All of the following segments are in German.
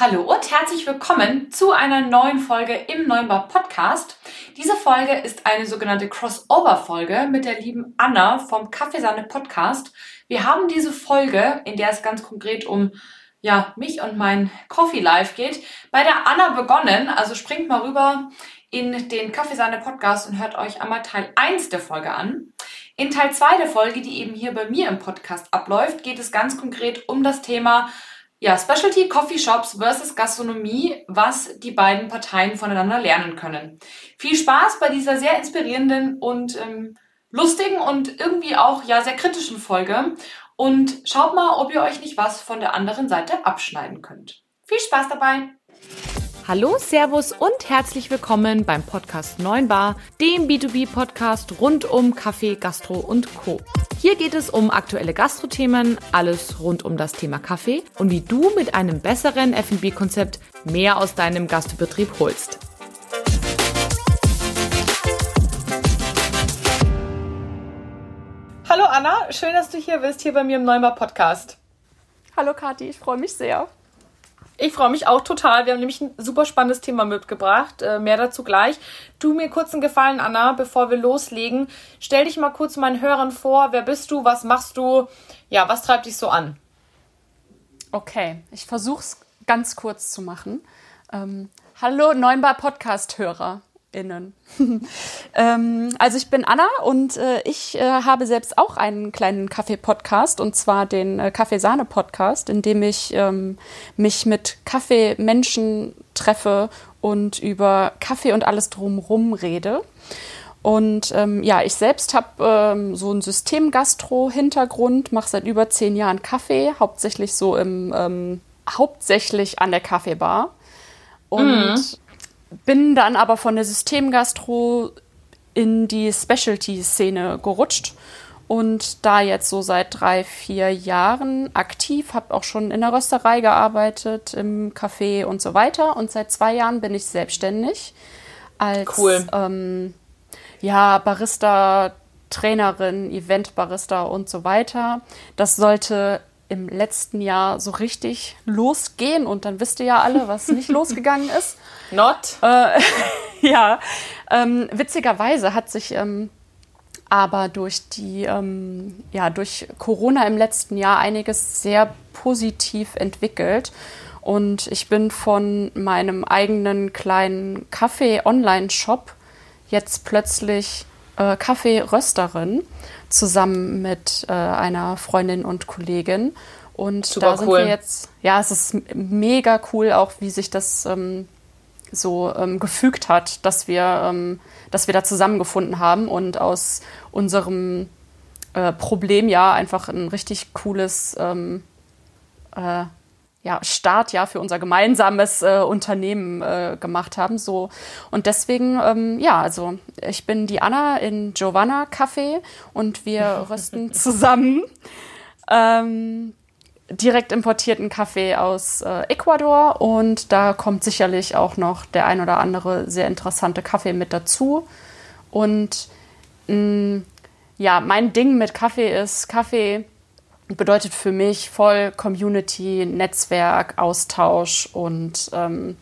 Hallo und herzlich willkommen zu einer neuen Folge im Neubau Podcast. Diese Folge ist eine sogenannte Crossover-Folge mit der lieben Anna vom Kaffeesahne Podcast. Wir haben diese Folge, in der es ganz konkret um ja, mich und mein Coffee Life geht, bei der Anna begonnen. Also springt mal rüber in den Kaffeesahne Podcast und hört euch einmal Teil 1 der Folge an. In Teil 2 der Folge, die eben hier bei mir im Podcast abläuft, geht es ganz konkret um das Thema ja, Specialty Coffee Shops versus Gastronomie, was die beiden Parteien voneinander lernen können. Viel Spaß bei dieser sehr inspirierenden und ähm, lustigen und irgendwie auch ja sehr kritischen Folge. Und schaut mal, ob ihr euch nicht was von der anderen Seite abschneiden könnt. Viel Spaß dabei! Hallo, Servus und herzlich willkommen beim Podcast 9 Bar, dem B2B-Podcast rund um Kaffee, Gastro und Co. Hier geht es um aktuelle Gastrothemen, alles rund um das Thema Kaffee und wie du mit einem besseren F&B-Konzept mehr aus deinem Gastbetrieb holst. Hallo Anna, schön, dass du hier bist, hier bei mir im Neumer Podcast. Hallo Kathi, ich freue mich sehr. Ich freue mich auch total. Wir haben nämlich ein super spannendes Thema mitgebracht. Äh, mehr dazu gleich. Tu mir kurz einen Gefallen, Anna, bevor wir loslegen. Stell dich mal kurz meinen Hörern vor. Wer bist du? Was machst du? Ja, was treibt dich so an? Okay, ich versuche es ganz kurz zu machen. Ähm, hallo, Neunbar Podcast-Hörer. Innen. ähm, also ich bin Anna und äh, ich äh, habe selbst auch einen kleinen Kaffee-Podcast und zwar den äh, Kaffeesahne-Podcast, in dem ich ähm, mich mit Kaffeemenschen treffe und über Kaffee und alles drumherum rede. Und ähm, ja, ich selbst habe ähm, so einen System-Gastro-Hintergrund, mache seit über zehn Jahren Kaffee, hauptsächlich so im, ähm, hauptsächlich an der Kaffeebar. Und mhm bin dann aber von der Systemgastro in die Specialty-Szene gerutscht und da jetzt so seit drei, vier Jahren aktiv, habe auch schon in der Rösterei gearbeitet, im Café und so weiter. Und seit zwei Jahren bin ich selbstständig als cool. ähm, ja, Barista, Trainerin, Event-Barista und so weiter. Das sollte im letzten Jahr so richtig losgehen und dann wisst ihr ja alle, was nicht losgegangen ist. Not. Äh, ja, ähm, witzigerweise hat sich ähm, aber durch die, ähm, ja, durch Corona im letzten Jahr einiges sehr positiv entwickelt. Und ich bin von meinem eigenen kleinen Kaffee-Online-Shop jetzt plötzlich äh, Kaffee-Rösterin zusammen mit äh, einer Freundin und Kollegin. Und Super da sind cool. wir jetzt, ja, es ist mega cool, auch wie sich das ähm, so ähm, gefügt hat, dass wir, ähm, dass wir da zusammengefunden haben und aus unserem äh, Problem ja einfach ein richtig cooles ähm, äh, ja, Startjahr für unser gemeinsames äh, Unternehmen äh, gemacht haben. So. Und deswegen, ähm, ja, also ich bin die Anna in Giovanna Café und wir rösten zusammen ähm, direkt importierten Kaffee aus äh, Ecuador und da kommt sicherlich auch noch der ein oder andere sehr interessante Kaffee mit dazu. Und mh, ja, mein Ding mit Kaffee ist, Kaffee bedeutet für mich voll Community, Netzwerk, Austausch und ähm,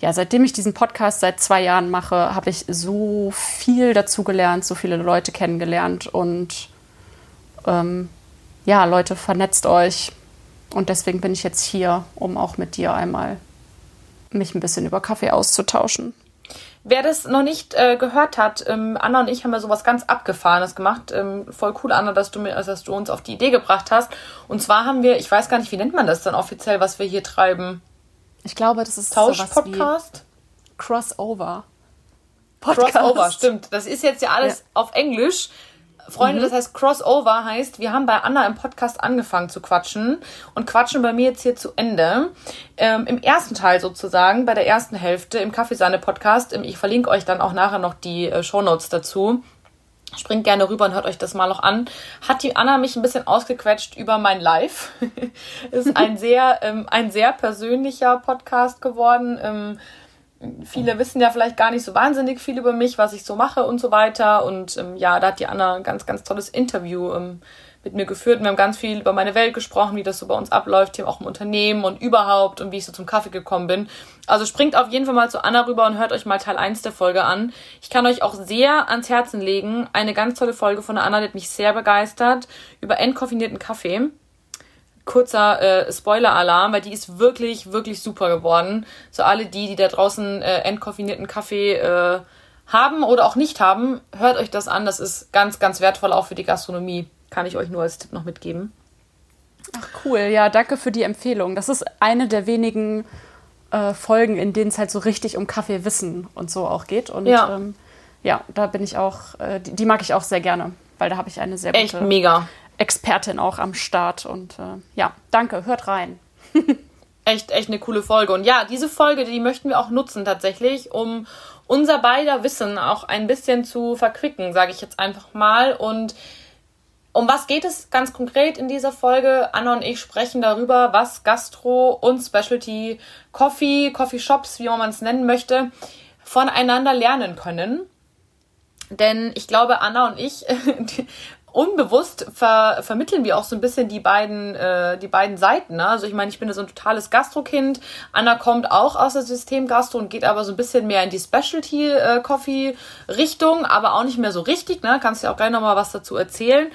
ja, seitdem ich diesen Podcast seit zwei Jahren mache, habe ich so viel dazu gelernt, so viele Leute kennengelernt und ähm, ja, Leute, vernetzt euch. Und deswegen bin ich jetzt hier, um auch mit dir einmal mich ein bisschen über Kaffee auszutauschen. Wer das noch nicht äh, gehört hat, ähm, Anna und ich haben ja sowas ganz Abgefahrenes gemacht. Ähm, voll cool, Anna, dass du, mir, also, dass du uns auf die Idee gebracht hast. Und zwar haben wir, ich weiß gar nicht, wie nennt man das dann offiziell, was wir hier treiben? Ich glaube, das ist Tausch-Podcast? Crossover. Podcast. Crossover, stimmt. Das ist jetzt ja alles ja. auf Englisch. Freunde, mhm. das heißt Crossover heißt, wir haben bei Anna im Podcast angefangen zu quatschen und quatschen bei mir jetzt hier zu Ende. Ähm, Im ersten Teil sozusagen, bei der ersten Hälfte im Kaffeesahne-Podcast, ähm, ich verlinke euch dann auch nachher noch die äh, Shownotes dazu. Springt gerne rüber und hört euch das mal noch an. Hat die Anna mich ein bisschen ausgequetscht über mein Live. ist ein sehr, ähm, ein sehr persönlicher Podcast geworden. Ähm, viele wissen ja vielleicht gar nicht so wahnsinnig viel über mich, was ich so mache und so weiter. Und ähm, ja, da hat die Anna ein ganz, ganz tolles Interview ähm, mit mir geführt. Wir haben ganz viel über meine Welt gesprochen, wie das so bei uns abläuft, hier auch im Unternehmen und überhaupt und wie ich so zum Kaffee gekommen bin. Also springt auf jeden Fall mal zu Anna rüber und hört euch mal Teil 1 der Folge an. Ich kann euch auch sehr ans Herzen legen. Eine ganz tolle Folge von der Anna, die hat mich sehr begeistert über entkoffinierten Kaffee. Kurzer äh, Spoiler-Alarm, weil die ist wirklich, wirklich super geworden. So alle die, die da draußen äh, entkoffinierten Kaffee äh, haben oder auch nicht haben, hört euch das an. Das ist ganz, ganz wertvoll auch für die Gastronomie. Kann ich euch nur als Tipp noch mitgeben. Ach cool, ja, danke für die Empfehlung. Das ist eine der wenigen äh, Folgen, in denen es halt so richtig um Kaffeewissen und so auch geht. Und ja, ähm, ja da bin ich auch, äh, die, die, mag ich auch sehr gerne, weil da habe ich eine sehr gute Echt mega. Expertin auch am Start. Und äh, ja, danke, hört rein. echt, echt eine coole Folge. Und ja, diese Folge, die möchten wir auch nutzen tatsächlich, um unser beider Wissen auch ein bisschen zu verquicken, sage ich jetzt einfach mal. Und um was geht es ganz konkret in dieser Folge? Anna und ich sprechen darüber, was Gastro und Specialty Coffee, Coffee Shops, wie man es nennen möchte, voneinander lernen können. Denn ich glaube, Anna und ich unbewusst ver vermitteln wir auch so ein bisschen die beiden, äh, die beiden Seiten. Ne? Also ich meine, ich bin so ein totales Gastrokind. Anna kommt auch aus der System Gastro und geht aber so ein bisschen mehr in die Specialty äh, aber auch nicht mehr so richtig. Ne? Kannst ja auch gleich nochmal was dazu erzählen.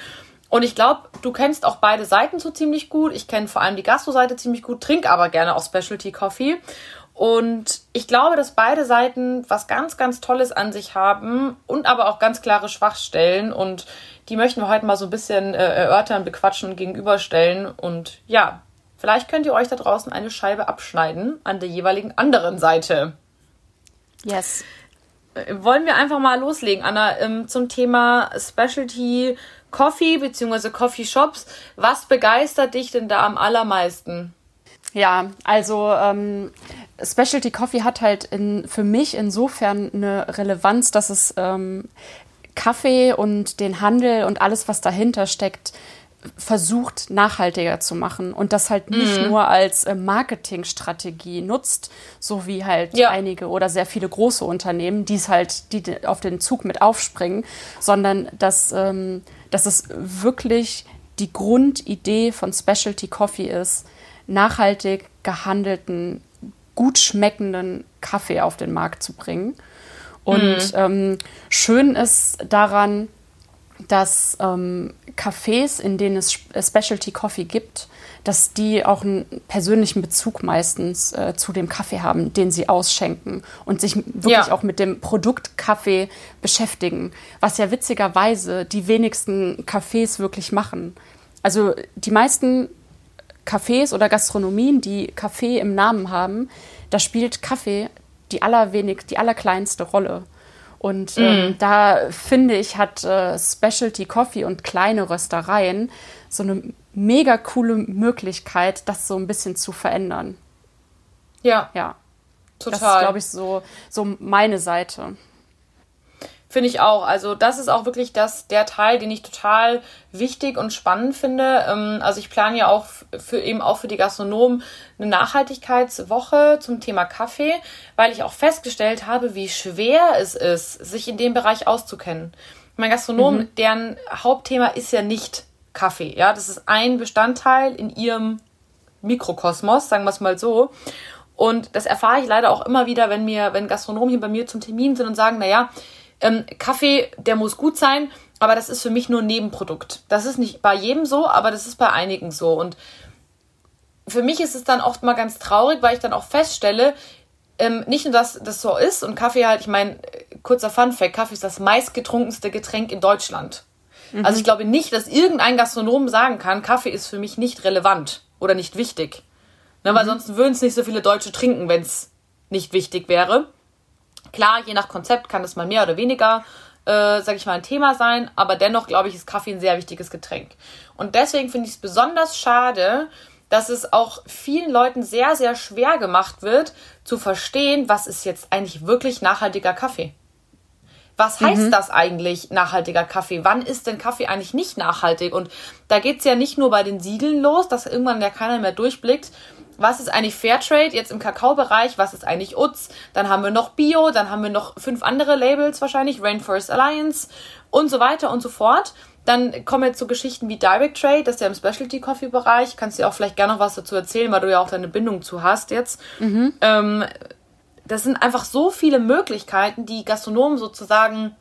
Und ich glaube, du kennst auch beide Seiten so ziemlich gut. Ich kenne vor allem die Gastro-Seite ziemlich gut, trinke aber gerne auch Specialty Coffee. Und ich glaube, dass beide Seiten was ganz, ganz Tolles an sich haben und aber auch ganz klare Schwachstellen. Und die möchten wir heute mal so ein bisschen äh, erörtern, bequatschen und gegenüberstellen. Und ja, vielleicht könnt ihr euch da draußen eine Scheibe abschneiden an der jeweiligen anderen Seite. Yes. Äh, wollen wir einfach mal loslegen, Anna, ähm, zum Thema Specialty Coffee bzw. Coffee Shops. Was begeistert dich denn da am allermeisten? Ja, also ähm, Specialty Coffee hat halt in, für mich insofern eine Relevanz, dass es ähm, Kaffee und den Handel und alles, was dahinter steckt, versucht nachhaltiger zu machen und das halt nicht mhm. nur als äh, Marketingstrategie nutzt, so wie halt ja. einige oder sehr viele große Unternehmen, die es halt, die auf den Zug mit aufspringen, sondern dass, ähm, dass es wirklich die Grundidee von Specialty Coffee ist, nachhaltig gehandelten gut schmeckenden Kaffee auf den Markt zu bringen. Und mhm. ähm, schön ist daran, dass ähm, Cafés, in denen es Specialty Coffee gibt, dass die auch einen persönlichen Bezug meistens äh, zu dem Kaffee haben, den sie ausschenken und sich wirklich ja. auch mit dem Produkt Kaffee beschäftigen, was ja witzigerweise die wenigsten Cafés wirklich machen. Also die meisten Cafés oder Gastronomien, die Kaffee im Namen haben, da spielt Kaffee die allerwenig, die allerkleinste Rolle. Und ähm, mm. da finde ich, hat äh, Specialty Coffee und kleine Röstereien so eine mega coole Möglichkeit, das so ein bisschen zu verändern. Ja. Ja. Total. Das ist, glaube ich, so, so meine Seite. Finde ich auch. Also das ist auch wirklich das, der Teil, den ich total wichtig und spannend finde. Ähm, also ich plane ja auch für eben auch für die Gastronomen eine Nachhaltigkeitswoche zum Thema Kaffee, weil ich auch festgestellt habe, wie schwer es ist, sich in dem Bereich auszukennen. Mein Gastronom, mhm. deren Hauptthema ist ja nicht Kaffee. Ja, das ist ein Bestandteil in ihrem Mikrokosmos, sagen wir es mal so. Und das erfahre ich leider auch immer wieder, wenn mir, wenn Gastronomen hier bei mir zum Termin sind und sagen, na ja, ähm, Kaffee, der muss gut sein, aber das ist für mich nur ein Nebenprodukt. Das ist nicht bei jedem so, aber das ist bei einigen so. Und für mich ist es dann oft mal ganz traurig, weil ich dann auch feststelle, ähm, nicht nur, dass das so ist und Kaffee halt, ich meine, kurzer Fun-Fact, Kaffee ist das meistgetrunkenste Getränk in Deutschland. Mhm. Also ich glaube nicht, dass irgendein Gastronom sagen kann, Kaffee ist für mich nicht relevant oder nicht wichtig. Ne, mhm. Weil sonst würden es nicht so viele Deutsche trinken, wenn es nicht wichtig wäre. Klar, je nach Konzept kann es mal mehr oder weniger, äh, sag ich mal, ein Thema sein, aber dennoch glaube ich, ist Kaffee ein sehr wichtiges Getränk. Und deswegen finde ich es besonders schade, dass es auch vielen Leuten sehr, sehr schwer gemacht wird, zu verstehen, was ist jetzt eigentlich wirklich nachhaltiger Kaffee. Was heißt mhm. das eigentlich, nachhaltiger Kaffee? Wann ist denn Kaffee eigentlich nicht nachhaltig? Und da geht es ja nicht nur bei den Siegeln los, dass irgendwann ja keiner mehr durchblickt, was ist eigentlich Fairtrade jetzt im Kakaobereich, was ist eigentlich UTZ, dann haben wir noch Bio, dann haben wir noch fünf andere Labels wahrscheinlich, Rainforest Alliance und so weiter und so fort. Dann kommen wir zu Geschichten wie Direct Trade, das ist ja im Specialty Coffee Bereich. Kannst du dir auch vielleicht gerne noch was dazu erzählen, weil du ja auch deine Bindung zu hast jetzt. Mhm. Ähm, das sind einfach so viele Möglichkeiten, die Gastronomen sozusagen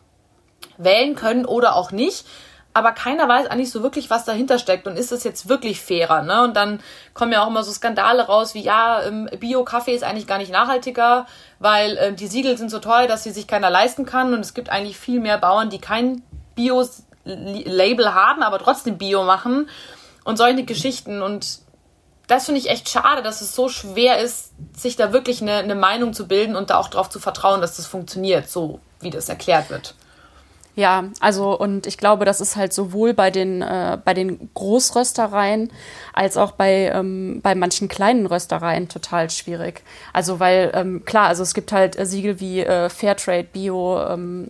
wählen können oder auch nicht. Aber keiner weiß eigentlich so wirklich, was dahinter steckt und ist das jetzt wirklich fairer, ne? Und dann kommen ja auch immer so Skandale raus, wie ja, ähm, Bio-Kaffee ist eigentlich gar nicht nachhaltiger, weil äh, die Siegel sind so teuer, dass sie sich keiner leisten kann und es gibt eigentlich viel mehr Bauern, die kein Bio-Label haben, aber trotzdem Bio machen und solche Geschichten und das finde ich echt schade, dass es so schwer ist, sich da wirklich eine, eine Meinung zu bilden und da auch darauf zu vertrauen, dass das funktioniert, so wie das erklärt wird. Ja, also und ich glaube, das ist halt sowohl bei den, äh, bei den Großröstereien als auch bei, ähm, bei manchen kleinen Röstereien total schwierig. Also weil, ähm, klar, also es gibt halt äh, Siegel wie äh, Fairtrade, Bio, ähm,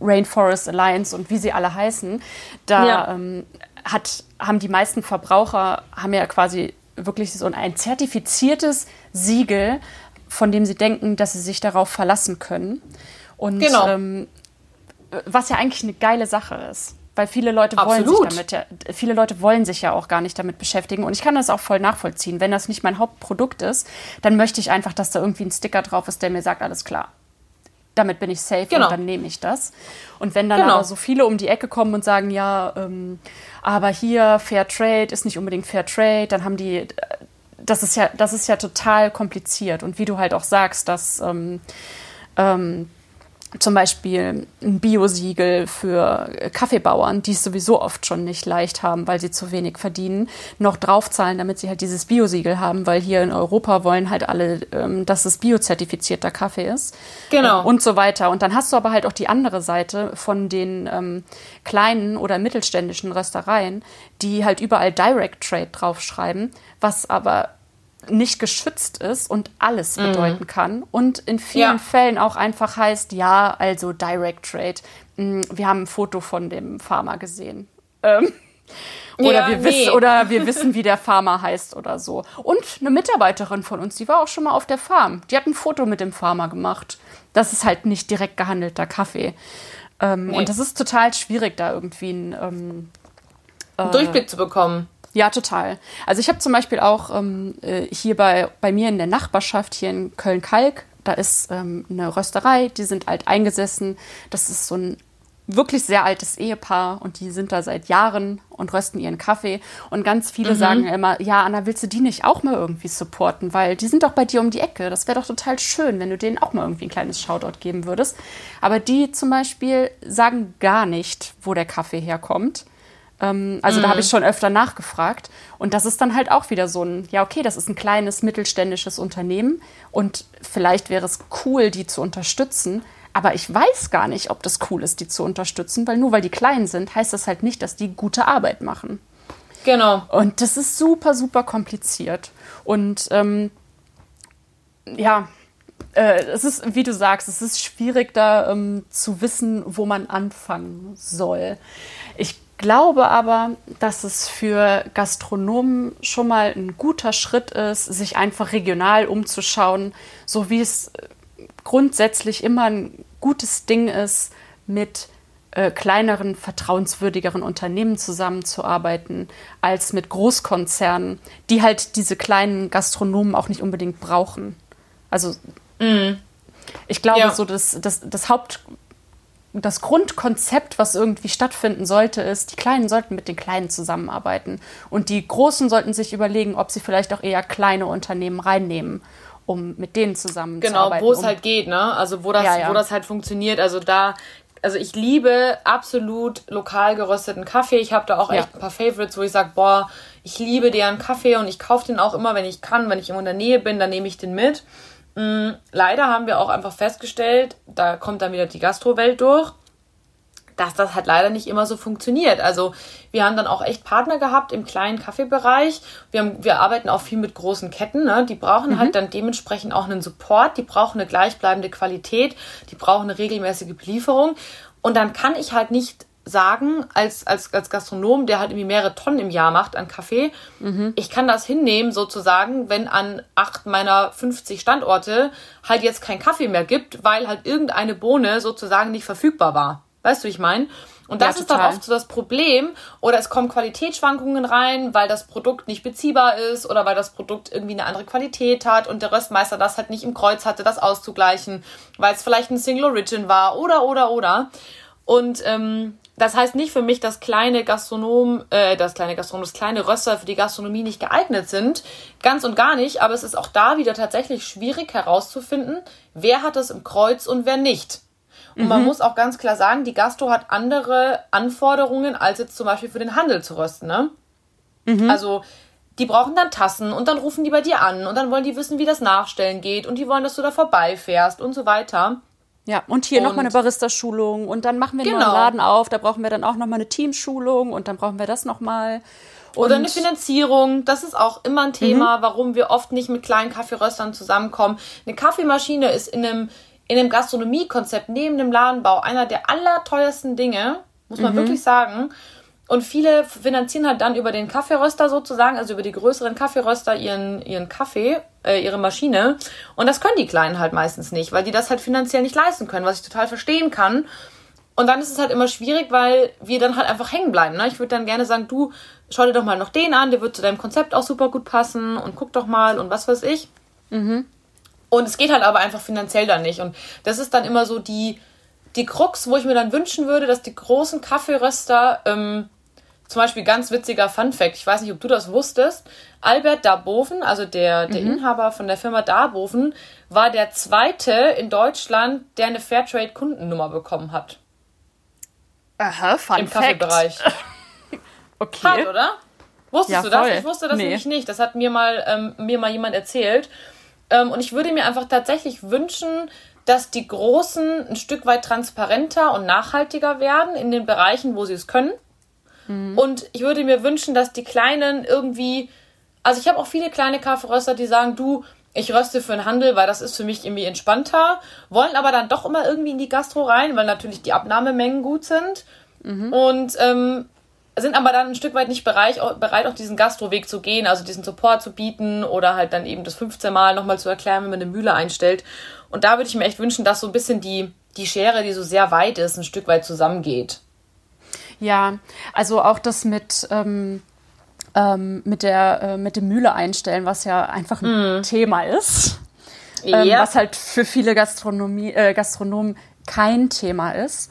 Rainforest Alliance und wie sie alle heißen. Da ja. ähm, hat, haben die meisten Verbraucher, haben ja quasi wirklich so ein zertifiziertes Siegel, von dem sie denken, dass sie sich darauf verlassen können. Und genau. ähm, was ja eigentlich eine geile Sache ist. Weil viele Leute wollen sich damit ja, viele Leute wollen sich ja auch gar nicht damit beschäftigen. Und ich kann das auch voll nachvollziehen. Wenn das nicht mein Hauptprodukt ist, dann möchte ich einfach, dass da irgendwie ein Sticker drauf ist, der mir sagt, alles klar. Damit bin ich safe genau. und dann nehme ich das. Und wenn dann genau. aber so viele um die Ecke kommen und sagen, ja, ähm, aber hier Fair Trade ist nicht unbedingt Fair Trade, dann haben die, das ist ja, das ist ja total kompliziert. Und wie du halt auch sagst, dass ähm, ähm, zum Beispiel ein Biosiegel für Kaffeebauern, die es sowieso oft schon nicht leicht haben, weil sie zu wenig verdienen, noch draufzahlen, damit sie halt dieses Biosiegel haben, weil hier in Europa wollen halt alle, ähm, dass es biozertifizierter Kaffee ist. Genau. Und so weiter. Und dann hast du aber halt auch die andere Seite von den ähm, kleinen oder mittelständischen Röstereien, die halt überall Direct Trade draufschreiben, was aber nicht geschützt ist und alles mhm. bedeuten kann und in vielen ja. Fällen auch einfach heißt, ja, also Direct Trade. Mm, wir haben ein Foto von dem Farmer gesehen. Ähm, oder, ja, wir nee. wissen, oder wir wissen, wie der Farmer heißt oder so. Und eine Mitarbeiterin von uns, die war auch schon mal auf der Farm. Die hat ein Foto mit dem Farmer gemacht. Das ist halt nicht direkt gehandelter Kaffee. Ähm, nee. Und das ist total schwierig, da irgendwie einen ähm, äh, Durchblick zu bekommen. Ja, total. Also ich habe zum Beispiel auch ähm, äh, hier bei, bei mir in der Nachbarschaft, hier in Köln-Kalk, da ist ähm, eine Rösterei, die sind alt eingesessen. Das ist so ein wirklich sehr altes Ehepaar und die sind da seit Jahren und rösten ihren Kaffee. Und ganz viele mhm. sagen immer, ja, Anna, willst du die nicht auch mal irgendwie supporten? Weil die sind doch bei dir um die Ecke. Das wäre doch total schön, wenn du denen auch mal irgendwie ein kleines Shoutout geben würdest. Aber die zum Beispiel sagen gar nicht, wo der Kaffee herkommt. Ähm, also mhm. da habe ich schon öfter nachgefragt. Und das ist dann halt auch wieder so ein, ja, okay, das ist ein kleines mittelständisches Unternehmen und vielleicht wäre es cool, die zu unterstützen. Aber ich weiß gar nicht, ob das cool ist, die zu unterstützen, weil nur weil die klein sind, heißt das halt nicht, dass die gute Arbeit machen. Genau. Und das ist super, super kompliziert. Und ähm, ja, äh, es ist, wie du sagst, es ist schwierig, da ähm, zu wissen, wo man anfangen soll. Ich glaube aber, dass es für Gastronomen schon mal ein guter Schritt ist, sich einfach regional umzuschauen, so wie es grundsätzlich immer ein gutes Ding ist, mit äh, kleineren, vertrauenswürdigeren Unternehmen zusammenzuarbeiten, als mit Großkonzernen, die halt diese kleinen Gastronomen auch nicht unbedingt brauchen. Also mm. ich glaube, ja. so das, das, das Haupt das Grundkonzept, was irgendwie stattfinden sollte, ist, die Kleinen sollten mit den Kleinen zusammenarbeiten. Und die Großen sollten sich überlegen, ob sie vielleicht auch eher kleine Unternehmen reinnehmen, um mit denen zusammenzuarbeiten. Genau, wo es um halt geht, ne? Also wo das, ja, ja. wo das halt funktioniert. Also da, also ich liebe absolut lokal gerösteten Kaffee. Ich habe da auch echt ein paar Favorites, wo ich sage, boah, ich liebe deren Kaffee und ich kaufe den auch immer, wenn ich kann, wenn ich immer in der Nähe bin, dann nehme ich den mit. Mm, leider haben wir auch einfach festgestellt, da kommt dann wieder die Gastrowelt durch, dass das halt leider nicht immer so funktioniert. Also wir haben dann auch echt Partner gehabt im kleinen Kaffeebereich. Wir, haben, wir arbeiten auch viel mit großen Ketten. Ne? Die brauchen halt mhm. halt dann dementsprechend auch einen Support. Die brauchen eine gleichbleibende Qualität. Die brauchen eine regelmäßige Belieferung. Und dann kann ich halt nicht sagen, als, als, als Gastronom, der halt irgendwie mehrere Tonnen im Jahr macht an Kaffee, mhm. ich kann das hinnehmen, sozusagen, wenn an acht meiner 50 Standorte halt jetzt kein Kaffee mehr gibt, weil halt irgendeine Bohne sozusagen nicht verfügbar war. Weißt du, wie ich meine? Und das Ja, ist dann oft so das Problem. Oder es kommen Qualitätsschwankungen rein, weil das Produkt nicht beziehbar ist oder weil das Produkt irgendwie eine andere Qualität hat und der Röstmeister das halt nicht im Kreuz hatte, das auszugleichen, weil es vielleicht ein Single Origin war oder, oder, oder. Und ähm, das heißt nicht für mich, dass kleine Gastronomen, äh, das kleine Gastronom, das kleine Röster für die Gastronomie nicht geeignet sind. Ganz und gar nicht. Aber es ist auch da wieder tatsächlich schwierig herauszufinden, wer hat es im Kreuz und wer nicht. Und man muss auch ganz klar sagen, die Gastro hat andere Anforderungen, als jetzt zum Beispiel für den Handel zu rösten. Ne? Also die brauchen dann Tassen und dann rufen die bei dir an und dann wollen die wissen, wie das Nachstellen geht und die wollen, dass du da vorbeifährst und so weiter. Ja, und hier nochmal eine Barista-Schulung und dann machen wir einen Genau. neuen Laden auf, da brauchen wir dann auch nochmal eine Teamschulung und dann brauchen wir das nochmal. Oder eine Finanzierung, das ist auch immer ein Thema, warum wir oft nicht mit kleinen Kaffeeröstern zusammenkommen. Eine Kaffeemaschine ist in einem, in einem Gastronomiekonzept neben dem Ladenbau einer der allerteuersten Dinge, muss man wirklich sagen. Und viele finanzieren halt dann über den Kaffeeröster sozusagen, also über die größeren Kaffeeröster ihren, ihren Kaffee, äh, ihre Maschine. Und das können die Kleinen halt meistens nicht, weil die das halt finanziell nicht leisten können, was ich total verstehen kann. Und dann ist es halt immer schwierig, weil wir dann halt einfach hängen bleiben. Ne? Ich würde dann gerne sagen, du schau dir doch mal noch den an, der wird zu deinem Konzept auch super gut passen und guck doch mal und was weiß ich. Und es geht halt aber einfach finanziell dann nicht. Und das ist dann immer so die, die Krux, wo ich mir dann wünschen würde, dass die großen Kaffeeröster, ähm, zum Beispiel ganz witziger Fun Fact, ich weiß nicht, ob du das wusstest, Albert Darboven, also der, der Inhaber von der Firma Darboven, war der zweite in Deutschland, der eine Fairtrade-Kundennummer bekommen hat. Aha, fun Im Kaffeebereich. Okay. Hart, oder? Wusstest Ja, du das? voll. Ich wusste das Nee. nämlich nicht. Das hat mir mal, ähm, mir mal jemand erzählt. Ähm, und ich würde mir einfach tatsächlich wünschen, dass die Großen ein Stück weit transparenter und nachhaltiger werden in den Bereichen, wo sie es können. Mhm. Und ich würde mir wünschen, dass die Kleinen irgendwie, also ich habe auch viele kleine Kaffeeröster, die sagen, du, ich röste für den Handel, weil das ist für mich irgendwie entspannter, wollen aber dann doch immer irgendwie in die Gastro rein, weil natürlich die Abnahmemengen gut sind. Und ähm, sind aber dann ein Stück weit nicht bereit, bereit auch diesen Gastroweg zu gehen, also diesen Support zu bieten oder halt dann eben das 15 Mal nochmal zu erklären, wenn man eine Mühle einstellt. Und da würde ich mir echt wünschen, dass so ein bisschen die, die Schere, die so sehr weit ist, ein Stück weit zusammengeht. Ja, also auch das mit, ähm, ähm, mit, der, äh, mit dem Mühle einstellen, was ja einfach ein Thema ist. Ähm, Was halt für viele Gastronomie, äh, Gastronomen kein Thema ist.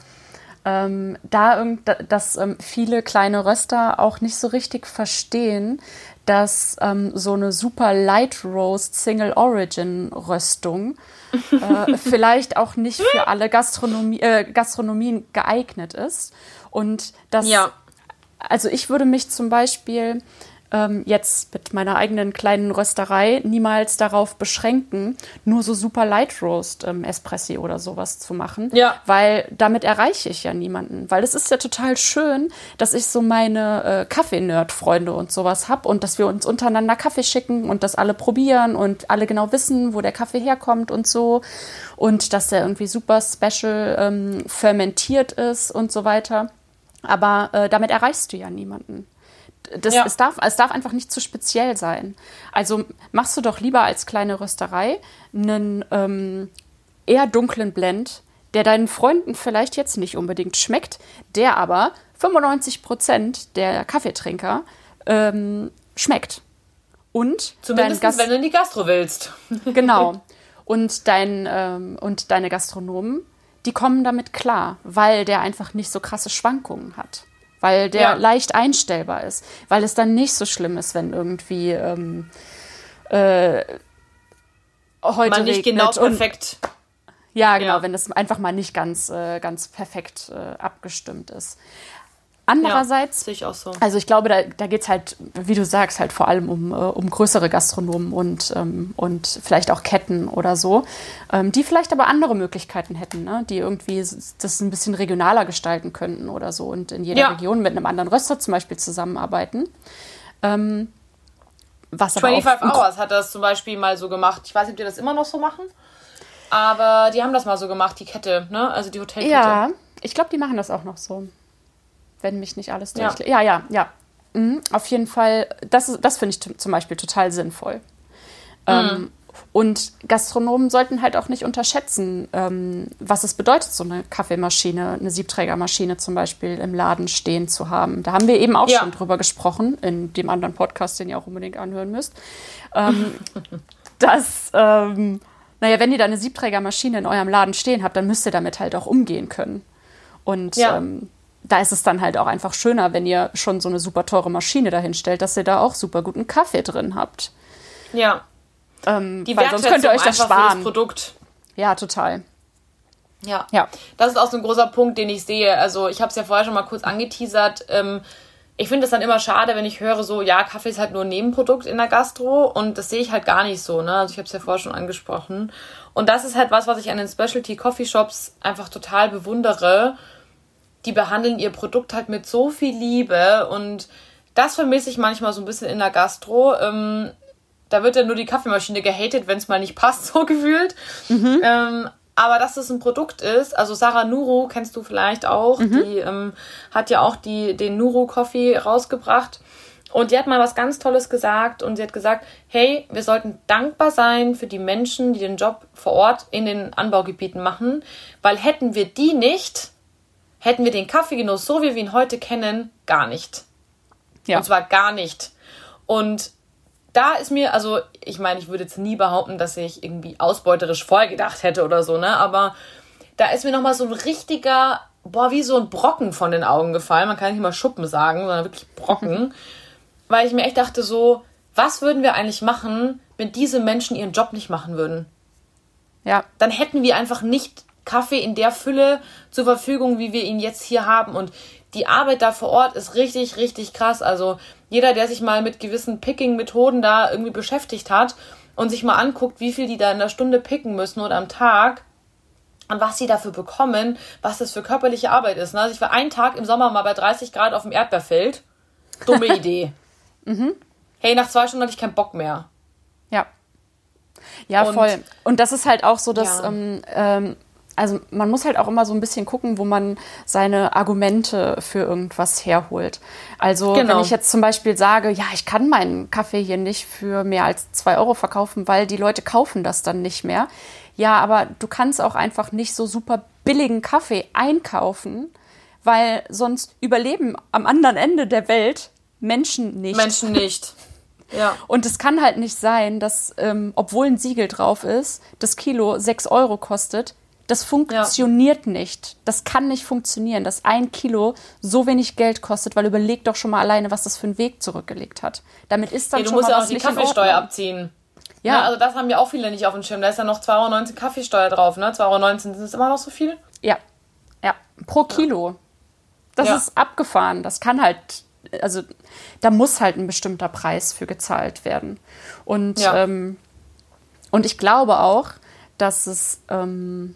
Ähm, da irgend, da- dass ähm, viele kleine Röster auch nicht so richtig verstehen, dass ähm, so eine super Light Roast Single Origin Röstung äh, vielleicht auch nicht für alle Gastronomie, äh, Gastronomien geeignet ist. Und das, Ja. also ich würde mich zum Beispiel ähm, jetzt mit meiner eigenen kleinen Rösterei niemals darauf beschränken, nur so super Light Roast ähm, Espressi oder sowas zu machen, Ja. weil damit erreiche ich ja niemanden. Weil es ist ja total schön, dass ich so meine äh, Kaffee-Nerd-Freunde und sowas hab und dass wir uns untereinander Kaffee schicken und das alle probieren und alle genau wissen, wo der Kaffee herkommt und so und dass der irgendwie super special ähm, fermentiert ist und so weiter. Aber äh, damit erreichst du ja niemanden. Das, Ja. es, darf, es darf einfach nicht zu speziell sein. Also machst du doch lieber als kleine Rösterei einen ähm, eher dunklen Blend, der deinen Freunden vielleicht jetzt nicht unbedingt schmeckt, der aber 95 Prozent der Kaffeetrinker ähm, schmeckt. Und Zumindest wenn du in die Gastro willst. Genau. Und, dein, ähm, und deine Gastronomen, die kommen damit klar, weil der einfach nicht so krasse Schwankungen hat. Weil der Ja. leicht einstellbar ist. Weil es dann nicht so schlimm ist, wenn irgendwie ähm, äh, heute Man nicht genau perfekt. ja, genau, Ja. wenn das einfach mal nicht ganz, äh, ganz perfekt äh, abgestimmt ist. Andererseits Sehe ich so. also ich glaube, da, da geht es halt, wie du sagst, halt vor allem um, äh, um größere Gastronomen und, ähm, und vielleicht auch Ketten oder so, ähm, die vielleicht aber andere Möglichkeiten hätten, ne? die irgendwie das ein bisschen regionaler gestalten könnten oder so und in jeder Ja. Region mit einem anderen Röster zum Beispiel zusammenarbeiten. Ähm, was aber 25 auch Hours hat das zum Beispiel mal so gemacht. Ich weiß nicht, ob die das immer noch so machen. Aber die haben das mal so gemacht, die Kette, ne? Also die Hotelkette. Ja, ich glaube, die machen das auch noch so. Wenn mich nicht alles Ja. täuscht. Ja, ja, ja. Mhm, auf jeden Fall, das, ist- das finde ich zum Beispiel total sinnvoll. Ähm, Und Gastronomen sollten halt auch nicht unterschätzen, ähm, was es bedeutet, so eine Kaffeemaschine, eine Siebträgermaschine zum Beispiel im Laden stehen zu haben. Da haben wir eben auch ja. schon drüber gesprochen, in dem anderen Podcast, den ihr auch unbedingt anhören müsst. Ähm, dass, ähm, naja, wenn ihr da eine Siebträgermaschine in eurem Laden stehen habt, dann müsst ihr damit halt auch umgehen können. Und ja. ähm, da ist es dann halt auch einfach schöner, wenn ihr schon so eine super teure Maschine dahin stellt, dass ihr da auch super guten Kaffee drin habt. Ja. Ähm, die weil sonst könnt ihr euch das sparen. Das Produkt. Ja, total. Ja. ja. Das ist auch so ein großer Punkt, den ich sehe. Also ich habe es ja vorher schon mal kurz angeteasert. Ähm, ich finde es dann immer schade, wenn ich höre, so, ja, Kaffee ist halt nur ein Nebenprodukt in der Gastro und das sehe ich halt gar nicht so, ne? Also ich habe es ja vorher schon angesprochen. Und das ist halt was, was ich an den Specialty Coffee Shops einfach total bewundere. Die behandeln ihr Produkt halt mit so viel Liebe und das vermisse ich manchmal so ein bisschen in der Gastro. Ähm, da wird ja nur die Kaffeemaschine gehatet, wenn es mal nicht passt, so gefühlt. Mhm. Ähm, aber dass es ein Produkt ist, also Sarah Nuru kennst du vielleicht auch, mhm. die ähm, hat ja auch die, den Nuru Coffee rausgebracht. Und die hat mal was ganz Tolles gesagt und sie hat gesagt, hey, wir sollten dankbar sein für die Menschen, die den Job vor Ort in den Anbaugebieten machen, weil hätten wir die nicht, hätten wir den Kaffeegenuss, so wie wir ihn heute kennen, gar nicht. Ja. Und zwar gar nicht. Und da ist mir, also ich meine, ich würde jetzt nie behaupten, dass ich irgendwie ausbeuterisch vorgedacht hätte oder so, ne? Aber da ist mir nochmal so ein richtiger, boah, wie so ein Brocken von den Augen gefallen. Man kann nicht mal Schuppen sagen, sondern wirklich Brocken. Weil ich mir echt dachte so, was würden wir eigentlich machen, wenn diese Menschen ihren Job nicht machen würden? Ja. Dann hätten wir einfach nicht Kaffee in der Fülle zur Verfügung, wie wir ihn jetzt hier haben. Und die Arbeit da vor Ort ist richtig, richtig krass. Also jeder, der sich mal mit gewissen Picking-Methoden da irgendwie beschäftigt hat und sich mal anguckt, wie viel die da in der Stunde picken müssen oder am Tag und was sie dafür bekommen, was das für körperliche Arbeit ist. Ne? Also ich war einen Tag im Sommer mal bei 30 Grad auf dem Erdbeerfeld. Dumme Idee. mhm. Hey, nach zwei Stunden hatte ich keinen Bock mehr. Ja. Ja, und, voll. Und das ist halt auch so, dass ja. ähm, ähm, also man muss halt auch immer so ein bisschen gucken, wo man seine Argumente für irgendwas herholt. Also genau. wenn ich jetzt zum Beispiel sage, ja, ich kann meinen Kaffee hier nicht für mehr als zwei Euro verkaufen, weil die Leute kaufen das dann nicht mehr. Ja, aber du kannst auch einfach nicht so super billigen Kaffee einkaufen, weil sonst überleben am anderen Ende der Welt Menschen nicht. Menschen nicht. Ja. Und es kann halt nicht sein, dass, ähm, obwohl ein Siegel drauf ist, das Kilo sechs Euro kostet, das funktioniert ja. nicht. Das kann nicht funktionieren, dass ein Kilo so wenig Geld kostet, weil überleg doch schon mal alleine, was das für einen Weg zurückgelegt hat. Damit ist dann ja, du schon musst mal ja auch die Kaffeesteuer abziehen. Ja. ja. Also das haben ja auch viele nicht auf dem Schirm. Da ist ja noch 2,19 Euro Kaffeesteuer drauf, ne? 2,19 Euro sind es immer noch so viel? Ja. Ja. Pro Kilo. Das ja. ist abgefahren. Das kann halt, also da muss halt ein bestimmter Preis für gezahlt werden. Und, ja. ähm, und ich glaube auch, dass es ähm,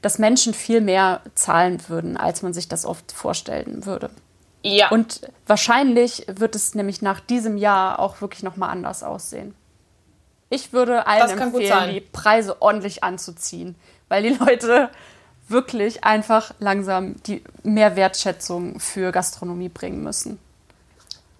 dass Menschen viel mehr zahlen würden, als man sich das oft vorstellen würde. Ja. Und wahrscheinlich wird es nämlich nach diesem Jahr auch wirklich nochmal anders aussehen. Ich würde allen empfehlen, die Preise ordentlich anzuziehen, weil die Leute wirklich einfach langsam die mehr Wertschätzung für Gastronomie bringen müssen.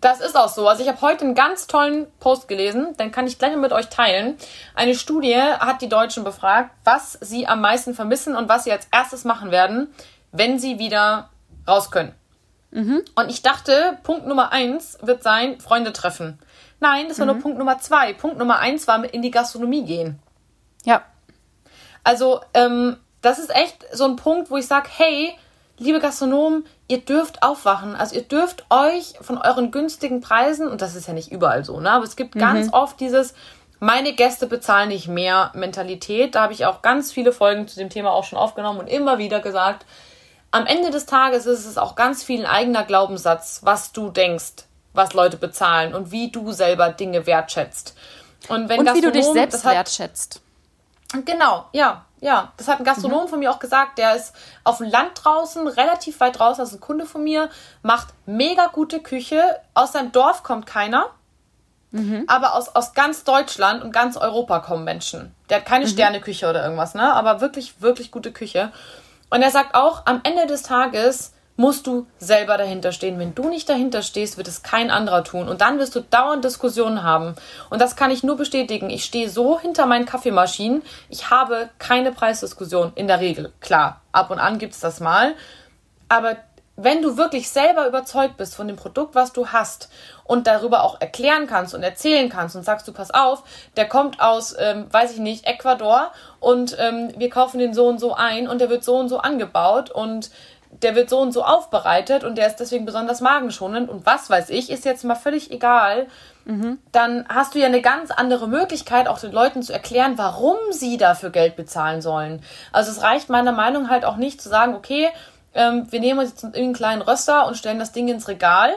Das ist auch so. Also ich habe heute einen ganz tollen Post gelesen, den kann ich gleich mit euch teilen. Eine Studie hat die Deutschen befragt, was sie am meisten vermissen und was sie als erstes machen werden, wenn sie wieder raus können. Mhm. Und ich dachte, Punkt Nummer eins wird sein, Freunde treffen. Nein, das war mhm. nur Punkt Nummer zwei. Punkt Nummer eins war in die Gastronomie gehen. Ja. Also, ähm, das ist echt so ein Punkt, wo ich sage, hey, liebe Gastronomen, ihr dürft aufwachen. Also ihr dürft euch von euren günstigen Preisen, und das ist ja nicht überall so, ne? Aber es gibt mhm. ganz oft dieses, meine Gäste bezahlen nicht mehr Mentalität. Da habe ich auch ganz viele Folgen zu dem Thema auch schon aufgenommen und immer wieder gesagt, am Ende des Tages ist es auch ganz viel ein eigener Glaubenssatz, was du denkst, was Leute bezahlen und wie du selber Dinge wertschätzt. Und, wenn und wie du dich selbst hat, wertschätzt. Genau, ja. Ja, das hat ein Gastronom mhm. von mir auch gesagt. Der ist auf dem Land draußen, relativ weit draußen, das ist ein Kunde von mir, macht mega gute Küche. Aus seinem Dorf kommt keiner. Mhm. Aber aus, aus ganz Deutschland und ganz Europa kommen Menschen. Der hat keine mhm. Sterneküche oder irgendwas, ne? Aber wirklich, wirklich gute Küche. Und er sagt auch, am Ende des Tages musst du selber dahinter stehen. Wenn du nicht dahinter stehst, wird es kein anderer tun. Und dann wirst du dauernd Diskussionen haben. Und das kann ich nur bestätigen. Ich stehe so hinter meinen Kaffeemaschinen. Ich habe keine Preisdiskussion in der Regel. Klar, ab und an gibt es das mal. Aber wenn du wirklich selber überzeugt bist von dem Produkt, was du hast und darüber auch erklären kannst und erzählen kannst und sagst du, pass auf, der kommt aus, ähm, weiß ich nicht, Ecuador und ähm, wir kaufen den so und so ein und der wird so und so angebaut und der wird so und so aufbereitet und der ist deswegen besonders magenschonend und was weiß ich, ist jetzt mal völlig egal. Mhm. Dann hast du ja eine ganz andere Möglichkeit, auch den Leuten zu erklären, warum sie dafür Geld bezahlen sollen. Also es reicht meiner Meinung halt auch nicht zu sagen, okay, ähm, wir nehmen uns jetzt einen kleinen Röster und stellen das Ding ins Regal,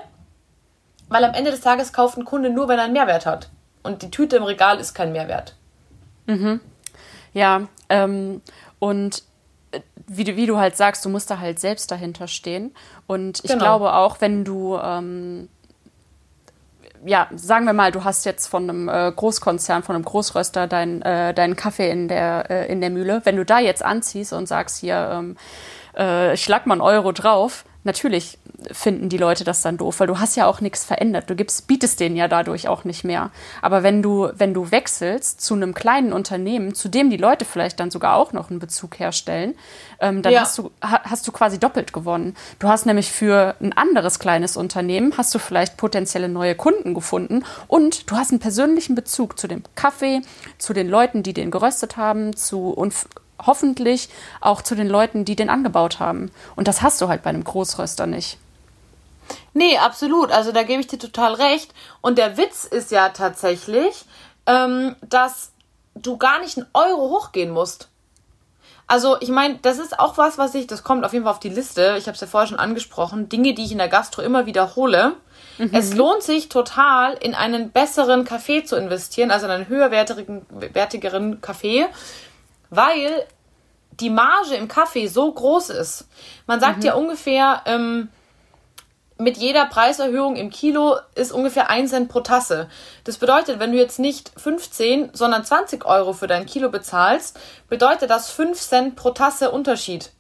weil am Ende des Tages kauft ein Kunde nur, wenn er einen Mehrwert hat. Und die Tüte im Regal ist kein Mehrwert. Mhm. Ja, ähm, und wie du, wie du halt sagst, du musst da halt selbst dahinter stehen. Und ich genau. glaube auch, wenn du, ähm, ja, sagen wir mal, du hast jetzt von einem äh, Großkonzern, von einem Großröster deinen äh, deinen Kaffee in der, äh, in der Mühle, wenn du da jetzt anziehst und sagst hier, ähm, äh, schlag mal einen Euro drauf, natürlich finden die Leute das dann doof, weil du hast ja auch nichts verändert. Du gibst, bietest denen ja dadurch auch nicht mehr. Aber wenn du, wenn du wechselst zu einem kleinen Unternehmen, zu dem die Leute vielleicht dann sogar auch noch einen Bezug herstellen, ähm, dann ja. hast, du, hast du quasi doppelt gewonnen. Du hast nämlich für ein anderes kleines Unternehmen, hast du vielleicht potenzielle neue Kunden gefunden und du hast einen persönlichen Bezug zu dem Kaffee, zu den Leuten, die den geröstet haben, zu und hoffentlich auch zu den Leuten, die den angebaut haben. Und das hast du halt bei einem Großröster nicht. Nee, absolut. Also da gebe ich dir total recht. Und der Witz ist ja tatsächlich, ähm, dass du gar nicht einen Euro hochgehen musst. Also ich meine, das ist auch was, was ich, das kommt auf jeden Fall auf die Liste, ich habe es ja vorher schon angesprochen, Dinge, die ich in der Gastro immer wiederhole. Mhm. Es lohnt sich total, in einen besseren Kaffee zu investieren, also in einen höherwertigeren Kaffee, weil die Marge im Kaffee so groß ist. Man sagt mhm. ja ungefähr, ähm, mit jeder Preiserhöhung im Kilo ist ungefähr 1 Cent pro Tasse. Das bedeutet, wenn du jetzt nicht 15, sondern 20 Euro für dein Kilo bezahlst, bedeutet das 5 Cent pro Tasse Unterschied.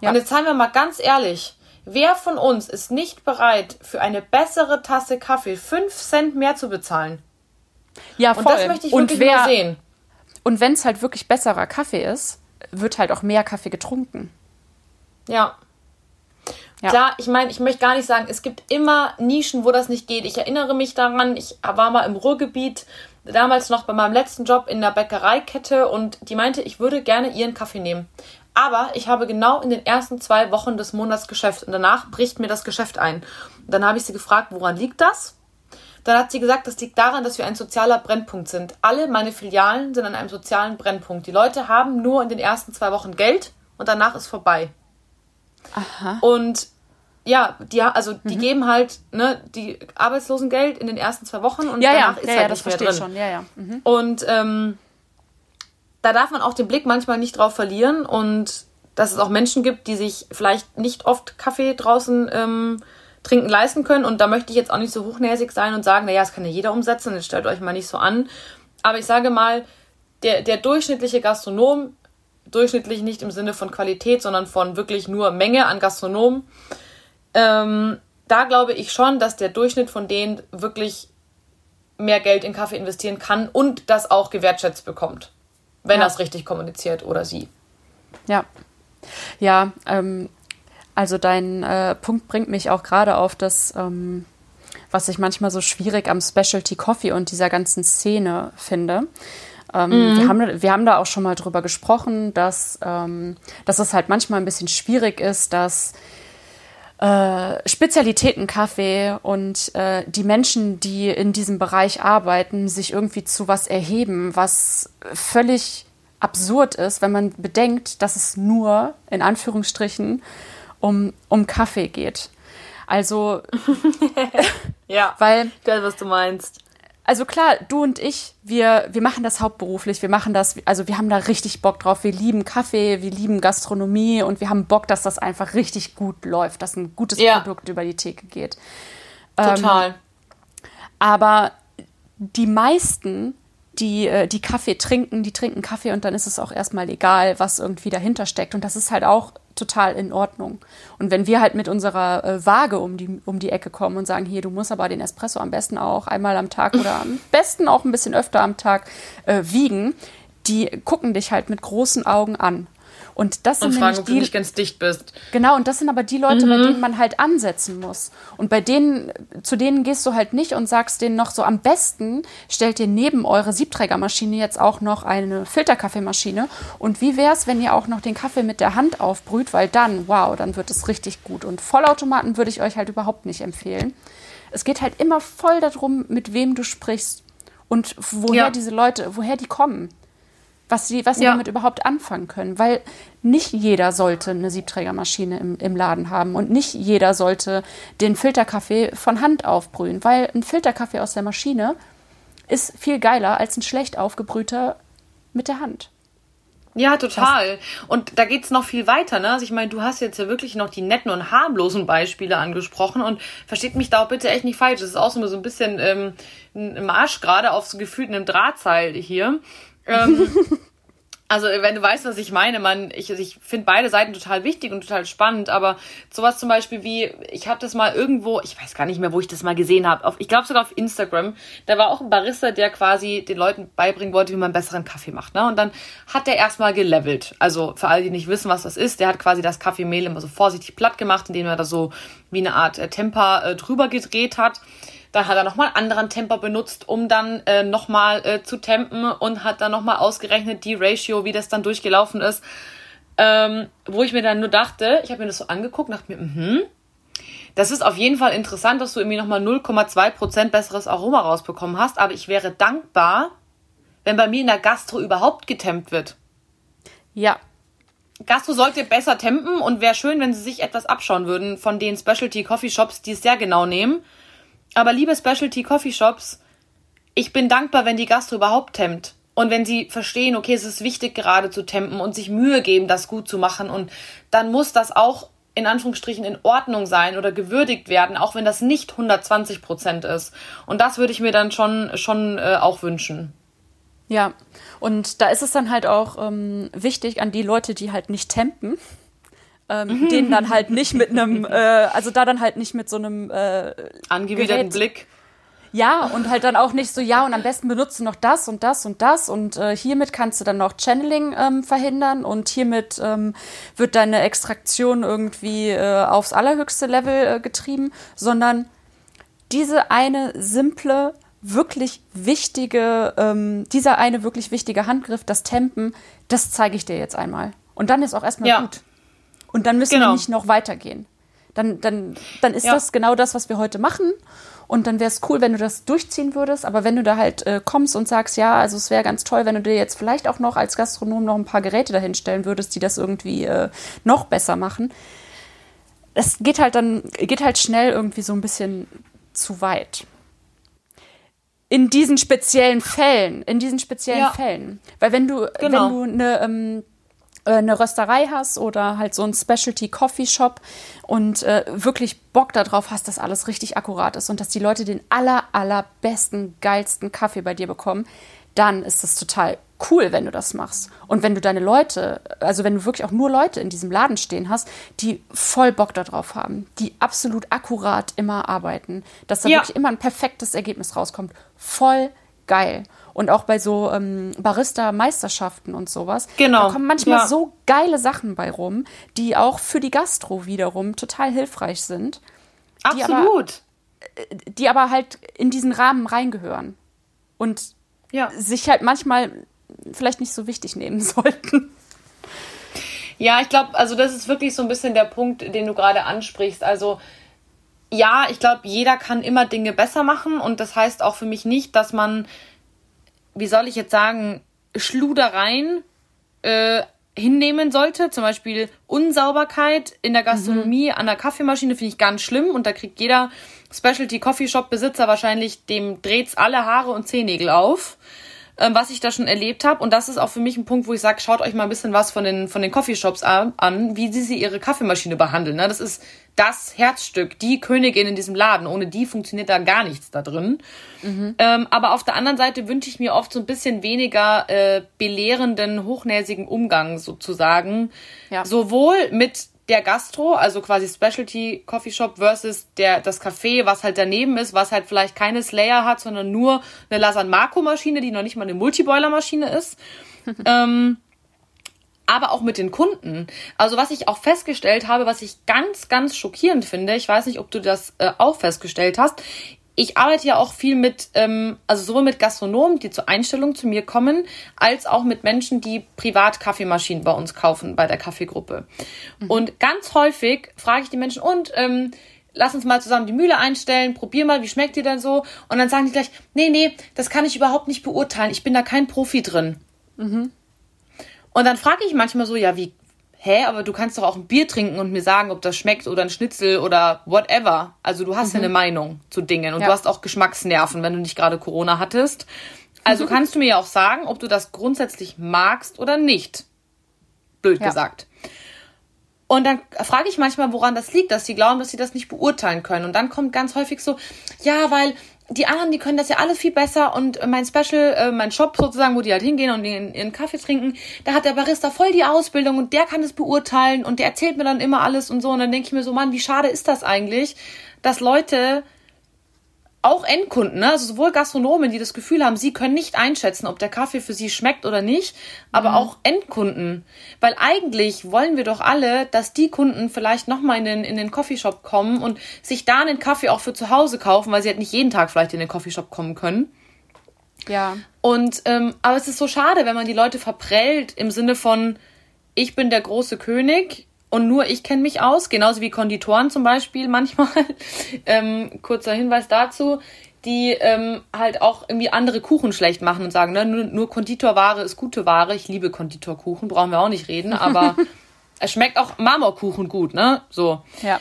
Ja. Und jetzt seien wir mal ganz ehrlich. Wer von uns ist nicht bereit, für eine bessere Tasse Kaffee 5 Cent mehr zu bezahlen? Ja, voll. Und das möchte ich wirklich wer, mal sehen. Und wenn es halt wirklich besserer Kaffee ist, wird halt auch mehr Kaffee getrunken. Ja. ja. Klar, ich meine, ich möchte gar nicht sagen, es gibt immer Nischen, wo das nicht geht. Ich erinnere mich daran, ich war mal im Ruhrgebiet, damals noch bei meinem letzten Job in der Bäckereikette und die meinte, ich würde gerne ihren Kaffee nehmen. Aber ich habe genau in den ersten zwei Wochen des Monats Geschäft und danach bricht mir das Geschäft ein. Und dann habe ich sie gefragt, woran liegt das? Dann hat sie gesagt, das liegt daran, dass wir ein sozialer Brennpunkt sind. Alle meine Filialen sind an einem sozialen Brennpunkt. Die Leute haben nur in den ersten zwei Wochen Geld und danach ist vorbei. Aha. Und ja, die, also die mhm. geben halt ne, die Arbeitslosengeld in den ersten zwei Wochen und ja, danach ja. ist ja, halt ja, nicht mehr drin. Schon. Ja, ja. Mhm. Und ähm, da darf man auch den Blick manchmal nicht drauf verlieren und dass es auch Menschen gibt, die sich vielleicht nicht oft Kaffee draußen ähm, trinken leisten können. Und da möchte ich jetzt auch nicht so hochnäsig sein und sagen, naja, das kann ja jeder umsetzen, jetzt stellt euch mal nicht so an. Aber ich sage mal, der, der durchschnittliche Gastronom, durchschnittlich nicht im Sinne von Qualität, sondern von wirklich nur Menge an Gastronomen, ähm, da glaube ich schon, dass der Durchschnitt von denen wirklich mehr Geld in Kaffee investieren kann und das auch gewertschätzt bekommt, wenn ja. er es richtig kommuniziert oder sie. Ja. Ja, ähm, also dein äh, Punkt bringt mich auch gerade auf das, ähm, was ich manchmal so schwierig am Specialty Coffee und dieser ganzen Szene finde. Ähm, mhm. wir, haben, wir haben da auch schon mal drüber gesprochen, dass, ähm, dass es halt manchmal ein bisschen schwierig ist, dass äh, Spezialitätenkaffee und äh, die Menschen, die in diesem Bereich arbeiten, sich irgendwie zu was erheben, was völlig absurd ist, wenn man bedenkt, dass es nur in Anführungsstrichen um, um Kaffee geht. Also. ja, weil. Das, was du meinst. Also klar, du und ich, wir, wir machen das hauptberuflich, wir machen das, also wir haben da richtig Bock drauf. Wir lieben Kaffee, wir lieben Gastronomie und wir haben Bock, dass das einfach richtig gut läuft, dass ein gutes ja. Produkt über die Theke geht. Total. Ähm, aber die meisten, die, äh, die Kaffee trinken, die trinken Kaffee und dann ist es auch erstmal egal, was irgendwie dahinter steckt. Und das ist halt auch total in Ordnung. Und wenn wir halt mit unserer äh, Waage um die, um die Ecke kommen und sagen, hier, du musst aber den Espresso am besten auch einmal am Tag oder am besten auch ein bisschen öfter am Tag äh, wiegen, die gucken dich halt mit großen Augen an. Und das und sind fragen, ob die, du nicht ganz dicht bist. Genau, und das sind aber die Leute, mhm. bei denen man halt ansetzen muss. Und bei denen, zu denen gehst du halt nicht und sagst denen noch so, am besten stellt ihr neben eure Siebträgermaschine jetzt auch noch eine Filterkaffeemaschine. Und wie wäre es, wenn ihr auch noch den Kaffee mit der Hand aufbrüht, weil dann, wow, dann wird es richtig gut. Und Vollautomaten würde ich euch halt überhaupt nicht empfehlen. Es geht halt immer voll darum, mit wem du sprichst und woher ja. diese Leute, woher die kommen was sie, was sie ja. damit überhaupt anfangen können. Weil nicht jeder sollte eine Siebträgermaschine im, im Laden haben und nicht jeder sollte den Filterkaffee von Hand aufbrühen, weil ein Filterkaffee aus der Maschine ist viel geiler als ein schlecht aufgebrühter mit der Hand. Ja, total. und da geht's noch viel weiter, ne? Also ich meine, du hast jetzt ja wirklich noch die netten und harmlosen Beispiele angesprochen und versteht mich da auch bitte echt nicht falsch. Das ist auch so ein bisschen ähm, ein Marsch gerade auf so gefühlt einem Drahtseil hier. Ähm, also wenn du weißt, was ich meine, man, ich, ich finde beide Seiten total wichtig und total spannend, aber sowas zum Beispiel wie, ich habe das mal irgendwo, ich weiß gar nicht mehr, wo ich das mal gesehen habe, ich glaube sogar auf Instagram, da war auch ein Barista, der quasi den Leuten beibringen wollte, wie man besseren Kaffee macht. Ne? Und dann hat der erstmal gelevelt. Also für alle, die nicht wissen, was das ist, der hat quasi das Kaffeemehl immer so vorsichtig platt gemacht, indem er da so wie eine Art äh, Temper äh, drüber gedreht hat. Dann hat er nochmal einen anderen Temper benutzt, um dann äh, nochmal äh, zu tempen und hat dann nochmal ausgerechnet die Ratio, wie das dann durchgelaufen ist. Ähm, wo ich mir dann nur dachte, ich habe mir das so angeguckt und dachte mir, mhm, das ist auf jeden Fall interessant, dass du irgendwie nochmal 0,2% besseres Aroma rausbekommen hast, aber ich wäre dankbar, wenn bei mir in der Gastro überhaupt getempt wird. Ja. Gastro sollte besser tempen und wäre schön, wenn sie sich etwas abschauen würden von den Specialty Coffee Shops, die es sehr genau nehmen aber liebe Specialty Coffee Shops, ich bin dankbar, wenn die Gastro überhaupt tempt. Und wenn sie verstehen, okay, es ist wichtig, gerade zu tempen und sich Mühe geben, das gut zu machen. Und dann muss das auch in Anführungsstrichen in Ordnung sein oder gewürdigt werden, auch wenn das nicht 120 Prozent ist. Und das würde ich mir dann schon, schon äh, auch wünschen. Ja, und da ist es dann halt auch ähm, wichtig an die Leute, die halt nicht tempen, ähm, den dann halt nicht mit einem, äh, also da dann halt nicht mit so einem äh, angewiderten Blick. Ja, und halt dann auch nicht so, ja, und am besten benutzt du noch das und das und das und äh, hiermit kannst du dann noch Channeling ähm, verhindern und hiermit ähm, wird deine Extraktion irgendwie äh, aufs allerhöchste Level äh, getrieben, sondern diese eine simple, wirklich wichtige, ähm, dieser eine wirklich wichtige Handgriff, das Tempen, das zeige ich dir jetzt einmal. Und dann ist auch erstmal ja. gut. Und dann müssen genau. wir nicht noch weitergehen. Dann, dann, dann ist ja. das genau das, was wir heute machen. Und dann wäre es cool, wenn du das durchziehen würdest. Aber wenn du da halt äh, kommst und sagst, ja, also es wäre ganz toll, wenn du dir jetzt vielleicht auch noch als Gastronom noch ein paar Geräte dahinstellen würdest, die das irgendwie äh, noch besser machen. Es geht halt dann, geht halt schnell irgendwie so ein bisschen zu weit. In diesen speziellen Fällen, in diesen speziellen ja. Fällen. Weil wenn du, genau. wenn du eine, ähm, äh, eine Rösterei hast oder halt so ein Specialty Coffee Shop und äh, wirklich Bock darauf hast, dass alles richtig akkurat ist und dass die Leute den aller, allerbesten, geilsten Kaffee bei dir bekommen, dann ist das total cool, wenn du das machst. Und wenn du deine Leute, also wenn du wirklich auch nur Leute in diesem Laden stehen hast, die voll Bock darauf haben, die absolut akkurat immer arbeiten, dass da ja. wirklich immer ein perfektes Ergebnis rauskommt, voll geil. Und auch bei so ähm, Barista-Meisterschaften und sowas. Genau. Da kommen manchmal ja. so geile Sachen bei rum, die auch für die Gastro wiederum total hilfreich sind. Absolut. Die aber, äh, die aber halt in diesen Rahmen reingehören. Und ja. sich halt manchmal vielleicht nicht so wichtig nehmen sollten. Ja, ich glaube, also das ist wirklich so ein bisschen der Punkt, den du gerade ansprichst. Also ja, ich glaube, jeder kann immer Dinge besser machen und das heißt auch für mich nicht, dass man wie soll ich jetzt sagen, Schludereien äh, hinnehmen sollte. Zum Beispiel Unsauberkeit in der Gastronomie mhm. an der Kaffeemaschine finde ich ganz schlimm und da kriegt jeder Specialty Coffee Shop Besitzer wahrscheinlich, dem dreht's alle Haare und Zehennägel auf. Ähm, was ich da schon erlebt habe. Und das ist auch für mich ein Punkt, wo ich sage, schaut euch mal ein bisschen was von den, von den Coffeeshops an, an, wie sie, sie ihre Kaffeemaschine behandeln. Ne? Das ist das Herzstück, die Königin in diesem Laden. Ohne die funktioniert da gar nichts da drin. Mhm. Ähm, aber auf der anderen Seite wünsche ich mir oft so ein bisschen weniger äh, belehrenden, hochnäsigen Umgang sozusagen. Ja. Sowohl mit der Gastro, also quasi Specialty Coffee Shop versus der, das Café, was halt daneben ist, was halt vielleicht keine Slayer hat, sondern nur eine Lasan Marco Maschine, die noch nicht mal eine Multiboiler Maschine ist. ähm, aber auch mit den Kunden. Also was ich auch festgestellt habe, was ich ganz, ganz schockierend finde, ich weiß nicht, ob du das äh, auch festgestellt hast, ich arbeite ja auch viel mit, ähm, also sowohl mit Gastronomen, die zur Einstellung zu mir kommen, als auch mit Menschen, die privat Kaffeemaschinen bei uns kaufen, bei der Kaffeegruppe. Mhm. Und ganz häufig frage ich die Menschen, und ähm, lass uns mal zusammen die Mühle einstellen, probier mal, wie schmeckt die denn so? Und dann sagen die gleich, nee, nee, das kann ich überhaupt nicht beurteilen, ich bin da kein Profi drin. Mhm. Und dann frage ich manchmal so, ja, wie, hä, aber du kannst doch auch ein Bier trinken und mir sagen, ob das schmeckt oder ein Schnitzel oder whatever. Also du hast mhm. ja eine Meinung zu Dingen und ja. du hast auch Geschmacksnerven, wenn du nicht gerade Corona hattest. Also mhm. kannst du mir ja auch sagen, ob du das grundsätzlich magst oder nicht. Blöd ja. gesagt. Und dann frage ich manchmal, woran das liegt, dass sie glauben, dass sie das nicht beurteilen können. Und dann kommt ganz häufig so, ja, weil die anderen, die können das ja alle viel besser und mein Special, äh, mein Shop sozusagen, wo die halt hingehen und ihren, ihren Kaffee trinken, da hat der Barista voll die Ausbildung und der kann es beurteilen und der erzählt mir dann immer alles und so und dann denke ich mir so, Mann, wie schade ist das eigentlich, dass Leute auch Endkunden, ne? also sowohl Gastronomen, die das Gefühl haben, sie können nicht einschätzen, ob der Kaffee für sie schmeckt oder nicht, aber mhm. auch Endkunden. Weil eigentlich wollen wir doch alle, dass die Kunden vielleicht nochmal in den, in den Coffeeshop kommen und sich da einen Kaffee auch für zu Hause kaufen, weil sie halt nicht jeden Tag vielleicht in den Coffeeshop kommen können. Ja. Und, ähm, aber es ist so schade, wenn man die Leute verprellt im Sinne von, ich bin der große König und nur ich kenne mich aus, genauso wie Konditoren zum Beispiel manchmal. ähm, kurzer Hinweis dazu, die ähm, halt auch irgendwie andere Kuchen schlecht machen und sagen, ne, nur, nur Konditorware ist gute Ware. Ich liebe Konditorkuchen, brauchen wir auch nicht reden, aber es schmeckt auch Marmorkuchen gut, ne? So. Ja.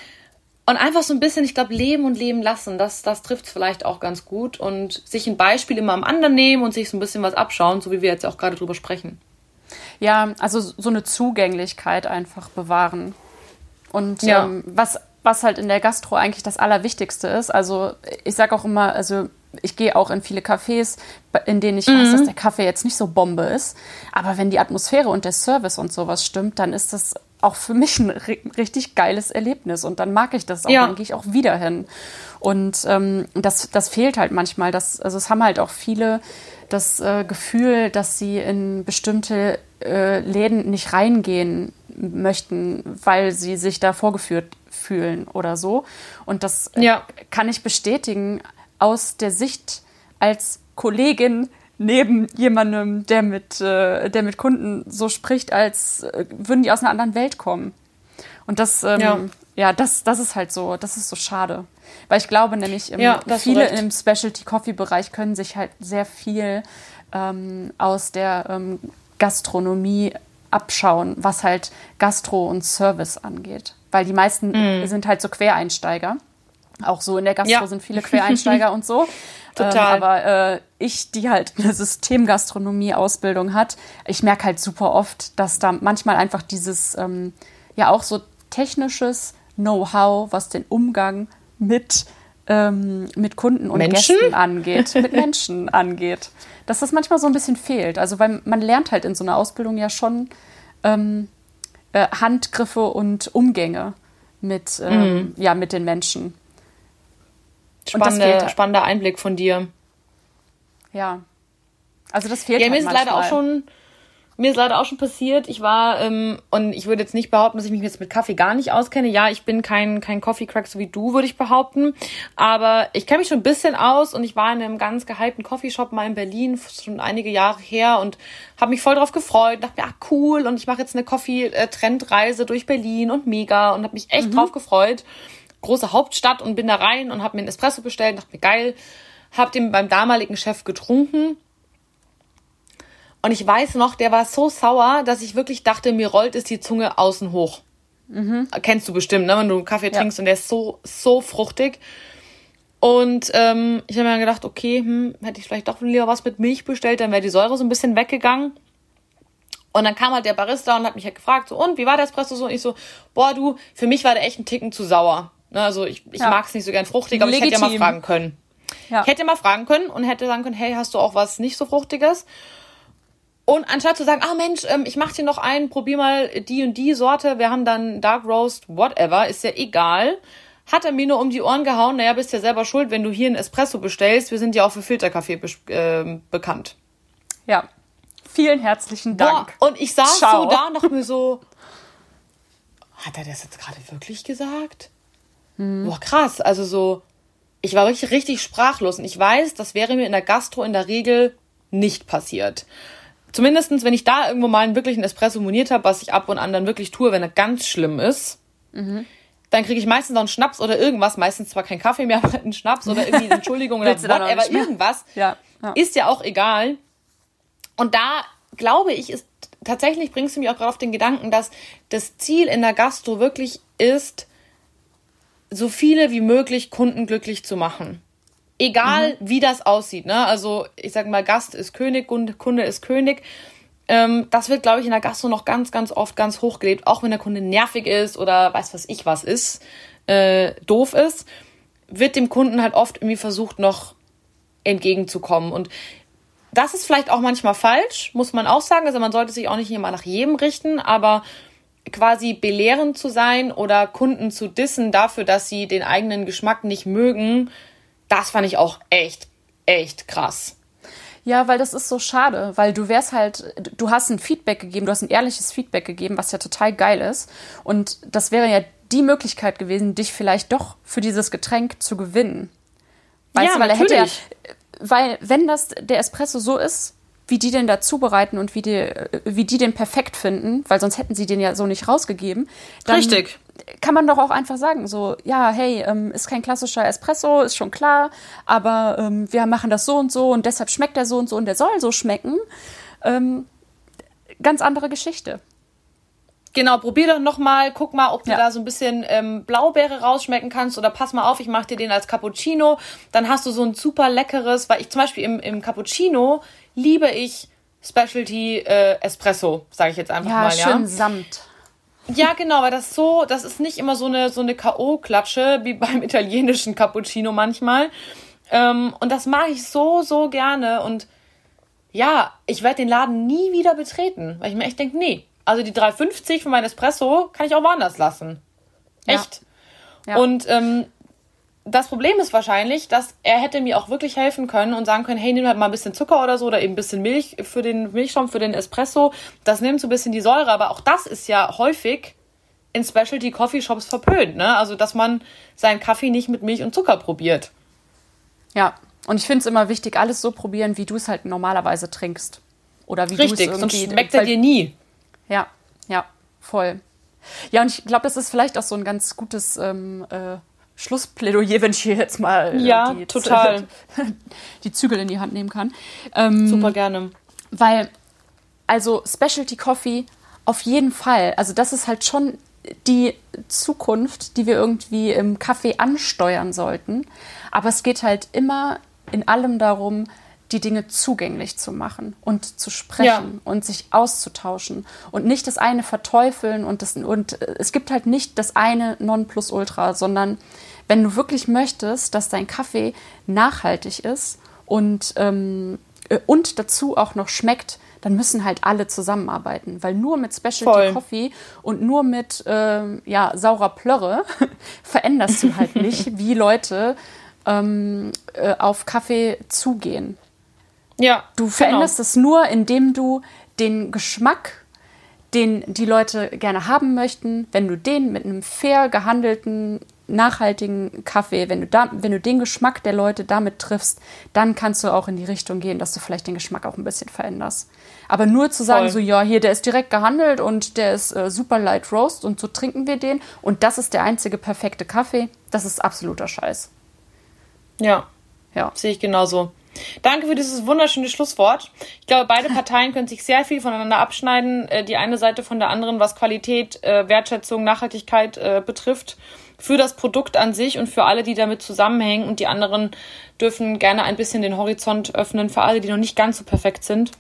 Und einfach so ein bisschen, ich glaube, leben und leben lassen, das, das trifft es vielleicht auch ganz gut. Und sich ein Beispiel immer am anderen nehmen und sich so ein bisschen was abschauen, so wie wir jetzt auch gerade drüber sprechen. Ja, also so eine Zugänglichkeit einfach bewahren. Und ja. ähm, was, was halt in der Gastro eigentlich das Allerwichtigste ist, also ich sage auch immer, also ich gehe auch in viele Cafés, in denen ich mhm. weiß, dass der Kaffee jetzt nicht so Bombe ist. Aber wenn die Atmosphäre und der Service und sowas stimmt, dann ist das auch für mich ein richtig geiles Erlebnis. Und dann mag ich das auch, ja. dann gehe ich auch wieder hin. Und ähm, das, das fehlt halt manchmal. Das, also es haben halt auch viele das äh, Gefühl, dass sie in bestimmte äh, Läden nicht reingehen möchten, weil sie sich da vorgeführt fühlen oder so. Und das äh, ja. kann ich bestätigen aus der Sicht als Kollegin neben jemandem, der mit, äh, der mit Kunden so spricht, als äh, würden die aus einer anderen Welt kommen. Und das, ähm, ja, ja das, das ist halt so, das ist so schade. Weil ich glaube nämlich, im, ja, viele im Specialty Coffee Bereich können sich halt sehr viel ähm, aus der ähm, Gastronomie abschauen, was halt Gastro und Service angeht. Weil die meisten mm. sind halt so Quereinsteiger. Auch so in der Gastro ja. sind viele Quereinsteiger und so. Total. Ähm, aber äh, ich, die halt eine Systemgastronomie-Ausbildung hat, ich merke halt super oft, dass da manchmal einfach dieses, ähm, ja auch so technisches Know-how, was den Umgang mit, ähm, mit Kunden und Menschen? Gästen angeht, mit Menschen angeht. Dass das manchmal so ein bisschen fehlt. Also, weil man lernt halt in so einer Ausbildung ja schon ähm, äh, Handgriffe und Umgänge mit, ähm, mhm. ja, mit den Menschen. Spannende, halt. spannender Einblick von dir. Ja. Also das fehlt ja, halt mir ist leider auch schon mir ist leider auch schon passiert, ich war, ähm, und ich würde jetzt nicht behaupten, dass ich mich jetzt mit Kaffee gar nicht auskenne. Ja, ich bin kein, kein Coffee Crack so wie du, würde ich behaupten. Aber ich kenne mich schon ein bisschen aus und ich war in einem ganz gehypten Coffeeshop mal in Berlin, schon einige Jahre her und habe mich voll drauf gefreut. Dachte mir, ah, cool, und ich mache jetzt eine Coffee-Trendreise durch Berlin und mega und habe mich echt mhm. drauf gefreut. Große Hauptstadt und bin da rein und habe mir einen Espresso bestellt, dachte mir, geil. Hab den beim damaligen Chef getrunken und ich weiß noch, der war so sauer, dass ich wirklich dachte, mir rollt es die Zunge außen hoch. Mhm. Kennst du bestimmt, ne? wenn du einen Kaffee trinkst ja. und der ist so, so fruchtig. Und ähm, ich habe mir gedacht, okay, hm, hätte ich vielleicht doch lieber was mit Milch bestellt, dann wäre die Säure so ein bisschen weggegangen. Und dann kam halt der Barista und hat mich halt gefragt, so, und wie war der Espresso so? Und ich so, boah, du, für mich war der echt ein Ticken zu sauer. Ne, also ich, ich ja. mag es nicht so gern fruchtig, aber Legitim. ich hätte ja mal fragen können. Ja. Ich hätte mal fragen können und hätte sagen können, hey, hast du auch was nicht so Fruchtiges? Und anstatt zu sagen, ah Mensch, ähm, ich mach dir noch einen, probier mal die und die Sorte, wir haben dann Dark Roast, whatever, ist ja egal. Hat er mir nur um die Ohren gehauen, naja, bist ja selber schuld, wenn du hier einen Espresso bestellst. Wir sind ja auch für Filterkaffee be äh, bekannt. Ja. Vielen herzlichen Dank. Boah, und ich saß Ciao. so da noch mir so, hat er das jetzt gerade wirklich gesagt? Hm. Boah, krass. Also so, ich war wirklich richtig sprachlos. Und ich weiß, das wäre mir in der Gastro in der Regel nicht passiert. Zumindestens, wenn ich da irgendwo mal einen wirklichen Espresso moniert habe, was ich ab und an dann wirklich tue, wenn er ganz schlimm ist, mhm. dann kriege ich meistens noch einen Schnaps oder irgendwas, meistens zwar kein Kaffee mehr, aber einen Schnaps oder irgendwie eine Entschuldigung oder whatever, irgendwas. Ja, ja. Ist ja auch egal. Und da glaube ich, ist tatsächlich bringst du mich auch gerade auf den Gedanken, dass das Ziel in der Gastro wirklich ist, so viele wie möglich Kunden glücklich zu machen. Egal, mhm. wie das aussieht. Ne? Also, ich sag mal, Gast ist König, Kunde ist König. Ähm, das wird, glaube ich, in der Gastro noch ganz, ganz oft ganz hochgelebt. Auch wenn der Kunde nervig ist oder weiß was ich was ist, äh, doof ist, wird dem Kunden halt oft irgendwie versucht, noch entgegenzukommen. Und das ist vielleicht auch manchmal falsch, muss man auch sagen. Also man sollte sich auch nicht immer nach jedem richten, aber quasi belehrend zu sein oder Kunden zu dissen dafür, dass sie den eigenen Geschmack nicht mögen, das fand ich auch echt, echt krass. Ja, weil das ist so schade, weil du wärst halt, du hast ein Feedback gegeben, du hast ein ehrliches Feedback gegeben, was ja total geil ist. Und das wäre ja die Möglichkeit gewesen, dich vielleicht doch für dieses Getränk zu gewinnen. Weißt ja, du, weil natürlich. er hätte ja, weil wenn das der Espresso so ist, wie die den da zubereiten und wie die, wie die den perfekt finden, weil sonst hätten sie den ja so nicht rausgegeben. Dann Richtig. Kann man doch auch einfach sagen, so, ja, hey, ähm, ist kein klassischer Espresso, ist schon klar, aber ähm, wir machen das so und so und deshalb schmeckt der so und so und der soll so schmecken. Ähm, ganz andere Geschichte. Genau, probier doch nochmal, guck mal, ob du ja. da so ein bisschen ähm, Blaubeere rausschmecken kannst oder pass mal auf, ich mache dir den als Cappuccino. Dann hast du so ein super leckeres, weil ich zum Beispiel im, im Cappuccino liebe ich Specialty äh, Espresso, sage ich jetzt einfach ja, mal. Ja, schön Samt. Ja, genau, weil das so, das ist nicht immer so eine, so eine K.O.-Klatsche wie beim italienischen Cappuccino manchmal. Ähm, und das mag ich so, so gerne. Und ja, ich werde den Laden nie wieder betreten, weil ich mir echt denke, nee, also die 3,50 von meinem Espresso kann ich auch woanders lassen. Echt. Ja. Ja. Und ähm, das Problem ist wahrscheinlich, dass er hätte mir auch wirklich helfen können und sagen können, hey, nimm halt mal ein bisschen Zucker oder so oder eben ein bisschen Milch für den Milchschaum, für den Espresso. Das nimmt so ein bisschen die Säure, aber auch das ist ja häufig in Specialty Coffee Shops verpönt, ne? Also, dass man seinen Kaffee nicht mit Milch und Zucker probiert. Ja, und ich finde es immer wichtig, alles so probieren, wie du es halt normalerweise trinkst. Oder wie du es irgendwie... Richtig, sonst schmeckt er dir nie. Ja, ja, voll. Ja, und ich glaube, das ist vielleicht auch so ein ganz gutes ähm, äh, Schlussplädoyer, wenn ich hier jetzt mal äh, ja, die, total. die Zügel in die Hand nehmen kann. Ähm, Super gerne. Weil, also Specialty Coffee auf jeden Fall. Also das ist halt schon die Zukunft, die wir irgendwie im Kaffee ansteuern sollten. Aber es geht halt immer in allem darum, die Dinge zugänglich zu machen und zu sprechen ja. und sich auszutauschen und nicht das eine verteufeln und das und es gibt halt nicht das eine Nonplusultra, sondern wenn du wirklich möchtest, dass dein Kaffee nachhaltig ist und und dazu auch noch schmeckt, dann müssen halt alle zusammenarbeiten, weil nur mit Specialty Voll. Coffee und nur mit ähm, ja, saurer Plörre veränderst du halt nicht, wie Leute ähm, äh, auf Kaffee zugehen. Ja. Du veränderst genau. es nur, indem du den Geschmack, den die Leute gerne haben möchten, wenn du den mit einem fair gehandelten, nachhaltigen Kaffee, wenn du, da, wenn du den Geschmack der Leute damit triffst, dann kannst du auch in die Richtung gehen, dass du vielleicht den Geschmack auch ein bisschen veränderst. Aber nur zu sagen, Voll. so, ja, hier, der ist direkt gehandelt und der ist äh, super light roast und so trinken wir den und das ist der einzige perfekte Kaffee, das ist absoluter Scheiß. Ja. Ja. Sehe ich genauso. Danke für dieses wunderschöne Schlusswort. Ich glaube, beide Parteien können sich sehr viel voneinander abschneiden. Äh, die eine Seite von der anderen, was Qualität, äh, Wertschätzung, Nachhaltigkeit äh, betrifft. für das Produkt an sich und für alle, die damit zusammenhängen. Und die anderen dürfen gerne ein bisschen den Horizont öffnen für alle, die noch nicht ganz so perfekt sind.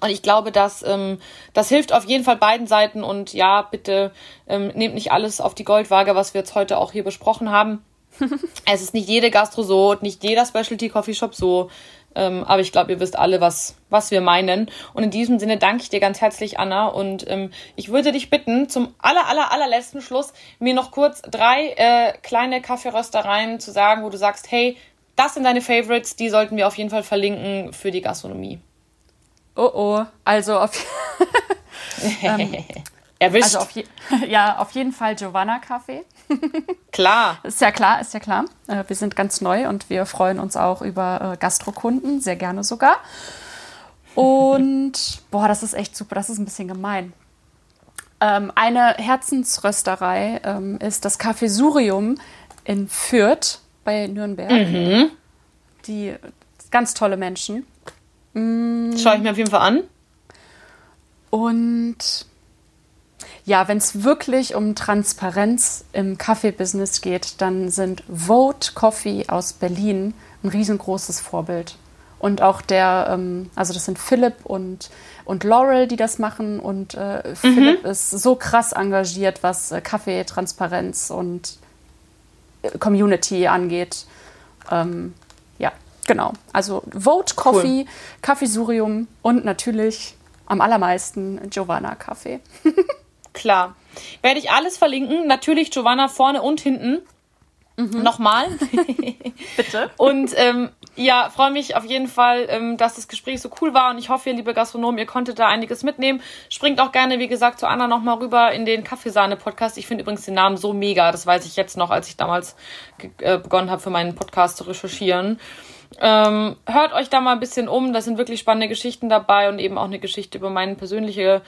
Und ich glaube, dass ähm, das hilft auf jeden Fall beiden Seiten. Und ja, bitte ähm, nehmt nicht alles auf die Goldwaage, was wir jetzt heute auch hier besprochen haben. es ist nicht jede Gastro so, nicht jeder Specialty Coffee Shop so. Ähm, aber ich glaube, ihr wisst alle, was, was wir meinen. Und in diesem Sinne danke ich dir ganz herzlich, Anna. Und ähm, ich würde dich bitten, zum aller, aller, allerletzten Schluss mir noch kurz drei äh, kleine Kaffeeröstereien zu sagen, wo du sagst, hey, das sind deine Favorites, die sollten wir auf jeden Fall verlinken für die Gastronomie. Oh oh, also auf, ähm, Erwischt. Also auf ja, auf jeden Fall Giovanna Kaffee. klar. Ist ja klar, ist ja klar. Äh, wir sind ganz neu und wir freuen uns auch über äh, Gastrokunden, sehr gerne sogar. Und boah, das ist echt super, das ist ein bisschen gemein. Ähm, eine Herzensrösterei ähm, ist das Café Surium in Fürth bei Nürnberg. Mhm. Die ganz tolle Menschen. Mm. Schaue ich mir auf jeden Fall an. Und ja, wenn es wirklich um Transparenz im Kaffeebusiness geht, dann sind Vote Coffee aus Berlin ein riesengroßes Vorbild. Und auch der, ähm, also das sind Philipp und, und Laurel, die das machen. Und äh, mhm. Philipp ist so krass engagiert, was äh, Kaffeetransparenz und äh, Community angeht. Ähm, ja, genau. Also Vote Coffee, cool. Kaffeesurium und natürlich am allermeisten Giovanna Kaffee. Klar. Werde ich alles verlinken. Natürlich Giovanna vorne und hinten. Mhm. Nochmal. Bitte. Und ähm, ja, freue mich auf jeden Fall, ähm, dass das Gespräch so cool war und ich hoffe, ihr liebe Gastronomen, ihr konntet da einiges mitnehmen. Springt auch gerne, wie gesagt, zu Anna nochmal rüber in den Kaffeesahne-Podcast. Ich finde übrigens den Namen so mega. Das weiß ich jetzt noch, als ich damals äh, begonnen habe, für meinen Podcast zu recherchieren. Ähm, hört euch da mal ein bisschen um. Da sind wirklich spannende Geschichten dabei und eben auch eine Geschichte über meine persönliche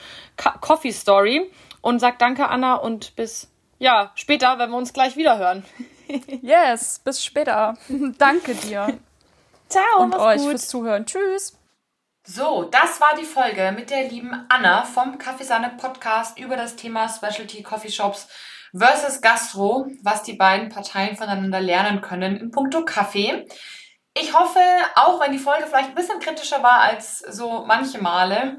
Coffee Story. Und sagt danke, Anna, und bis ja, später, wenn wir uns gleich wieder hören. yes, bis später. danke dir. Ciao. Und euch gut. fürs Zuhören. Tschüss. So, das war die Folge mit der lieben Anna vom Kaffeesahne Podcast über das Thema Specialty Coffee Shops versus Gastro, was die beiden Parteien voneinander lernen können in puncto Kaffee. Ich hoffe, auch wenn die Folge vielleicht ein bisschen kritischer war als so manche Male,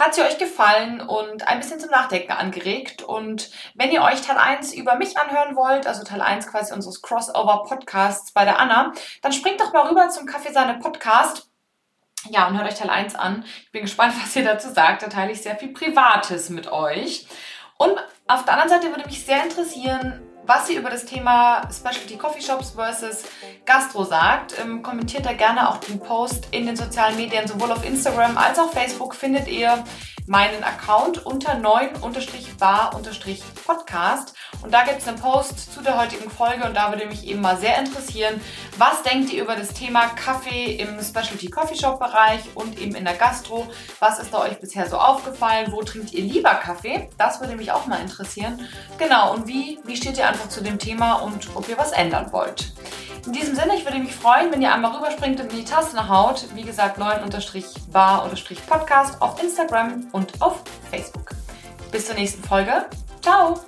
hat sie euch gefallen und ein bisschen zum Nachdenken angeregt. Und wenn ihr euch Teil 1 über mich anhören wollt, also Teil 1 quasi unseres Crossover-Podcasts bei der Anna, dann springt doch mal rüber zum Kaffeesahne Podcast. Ja, und hört euch Teil 1 an. Ich bin gespannt, was ihr dazu sagt. Da teile ich sehr viel Privates mit euch. Und auf der anderen Seite würde mich sehr interessieren, was ihr über das Thema Specialty Coffee Shops versus Gastro sagt. Ähm, kommentiert da gerne auch den Post in den sozialen Medien, sowohl auf Instagram als auch Facebook findet ihr meinen Account unter 9-bar-podcast. Und da gibt es einen Post zu der heutigen Folge und da würde mich eben mal sehr interessieren, was denkt ihr über das Thema Kaffee im Specialty Coffee Shop Bereich und eben in der Gastro? Was ist da euch bisher so aufgefallen? Wo trinkt ihr lieber Kaffee? Das würde mich auch mal interessieren. Genau, und wie, wie steht ihr einfach zu dem Thema und ob ihr was ändern wollt? In diesem Sinne, ich würde mich freuen, wenn ihr einmal rüberspringt und in die Taste haut. Wie gesagt, 9-bar-podcast auf Instagram und auf Facebook. Bis zur nächsten Folge. Ciao!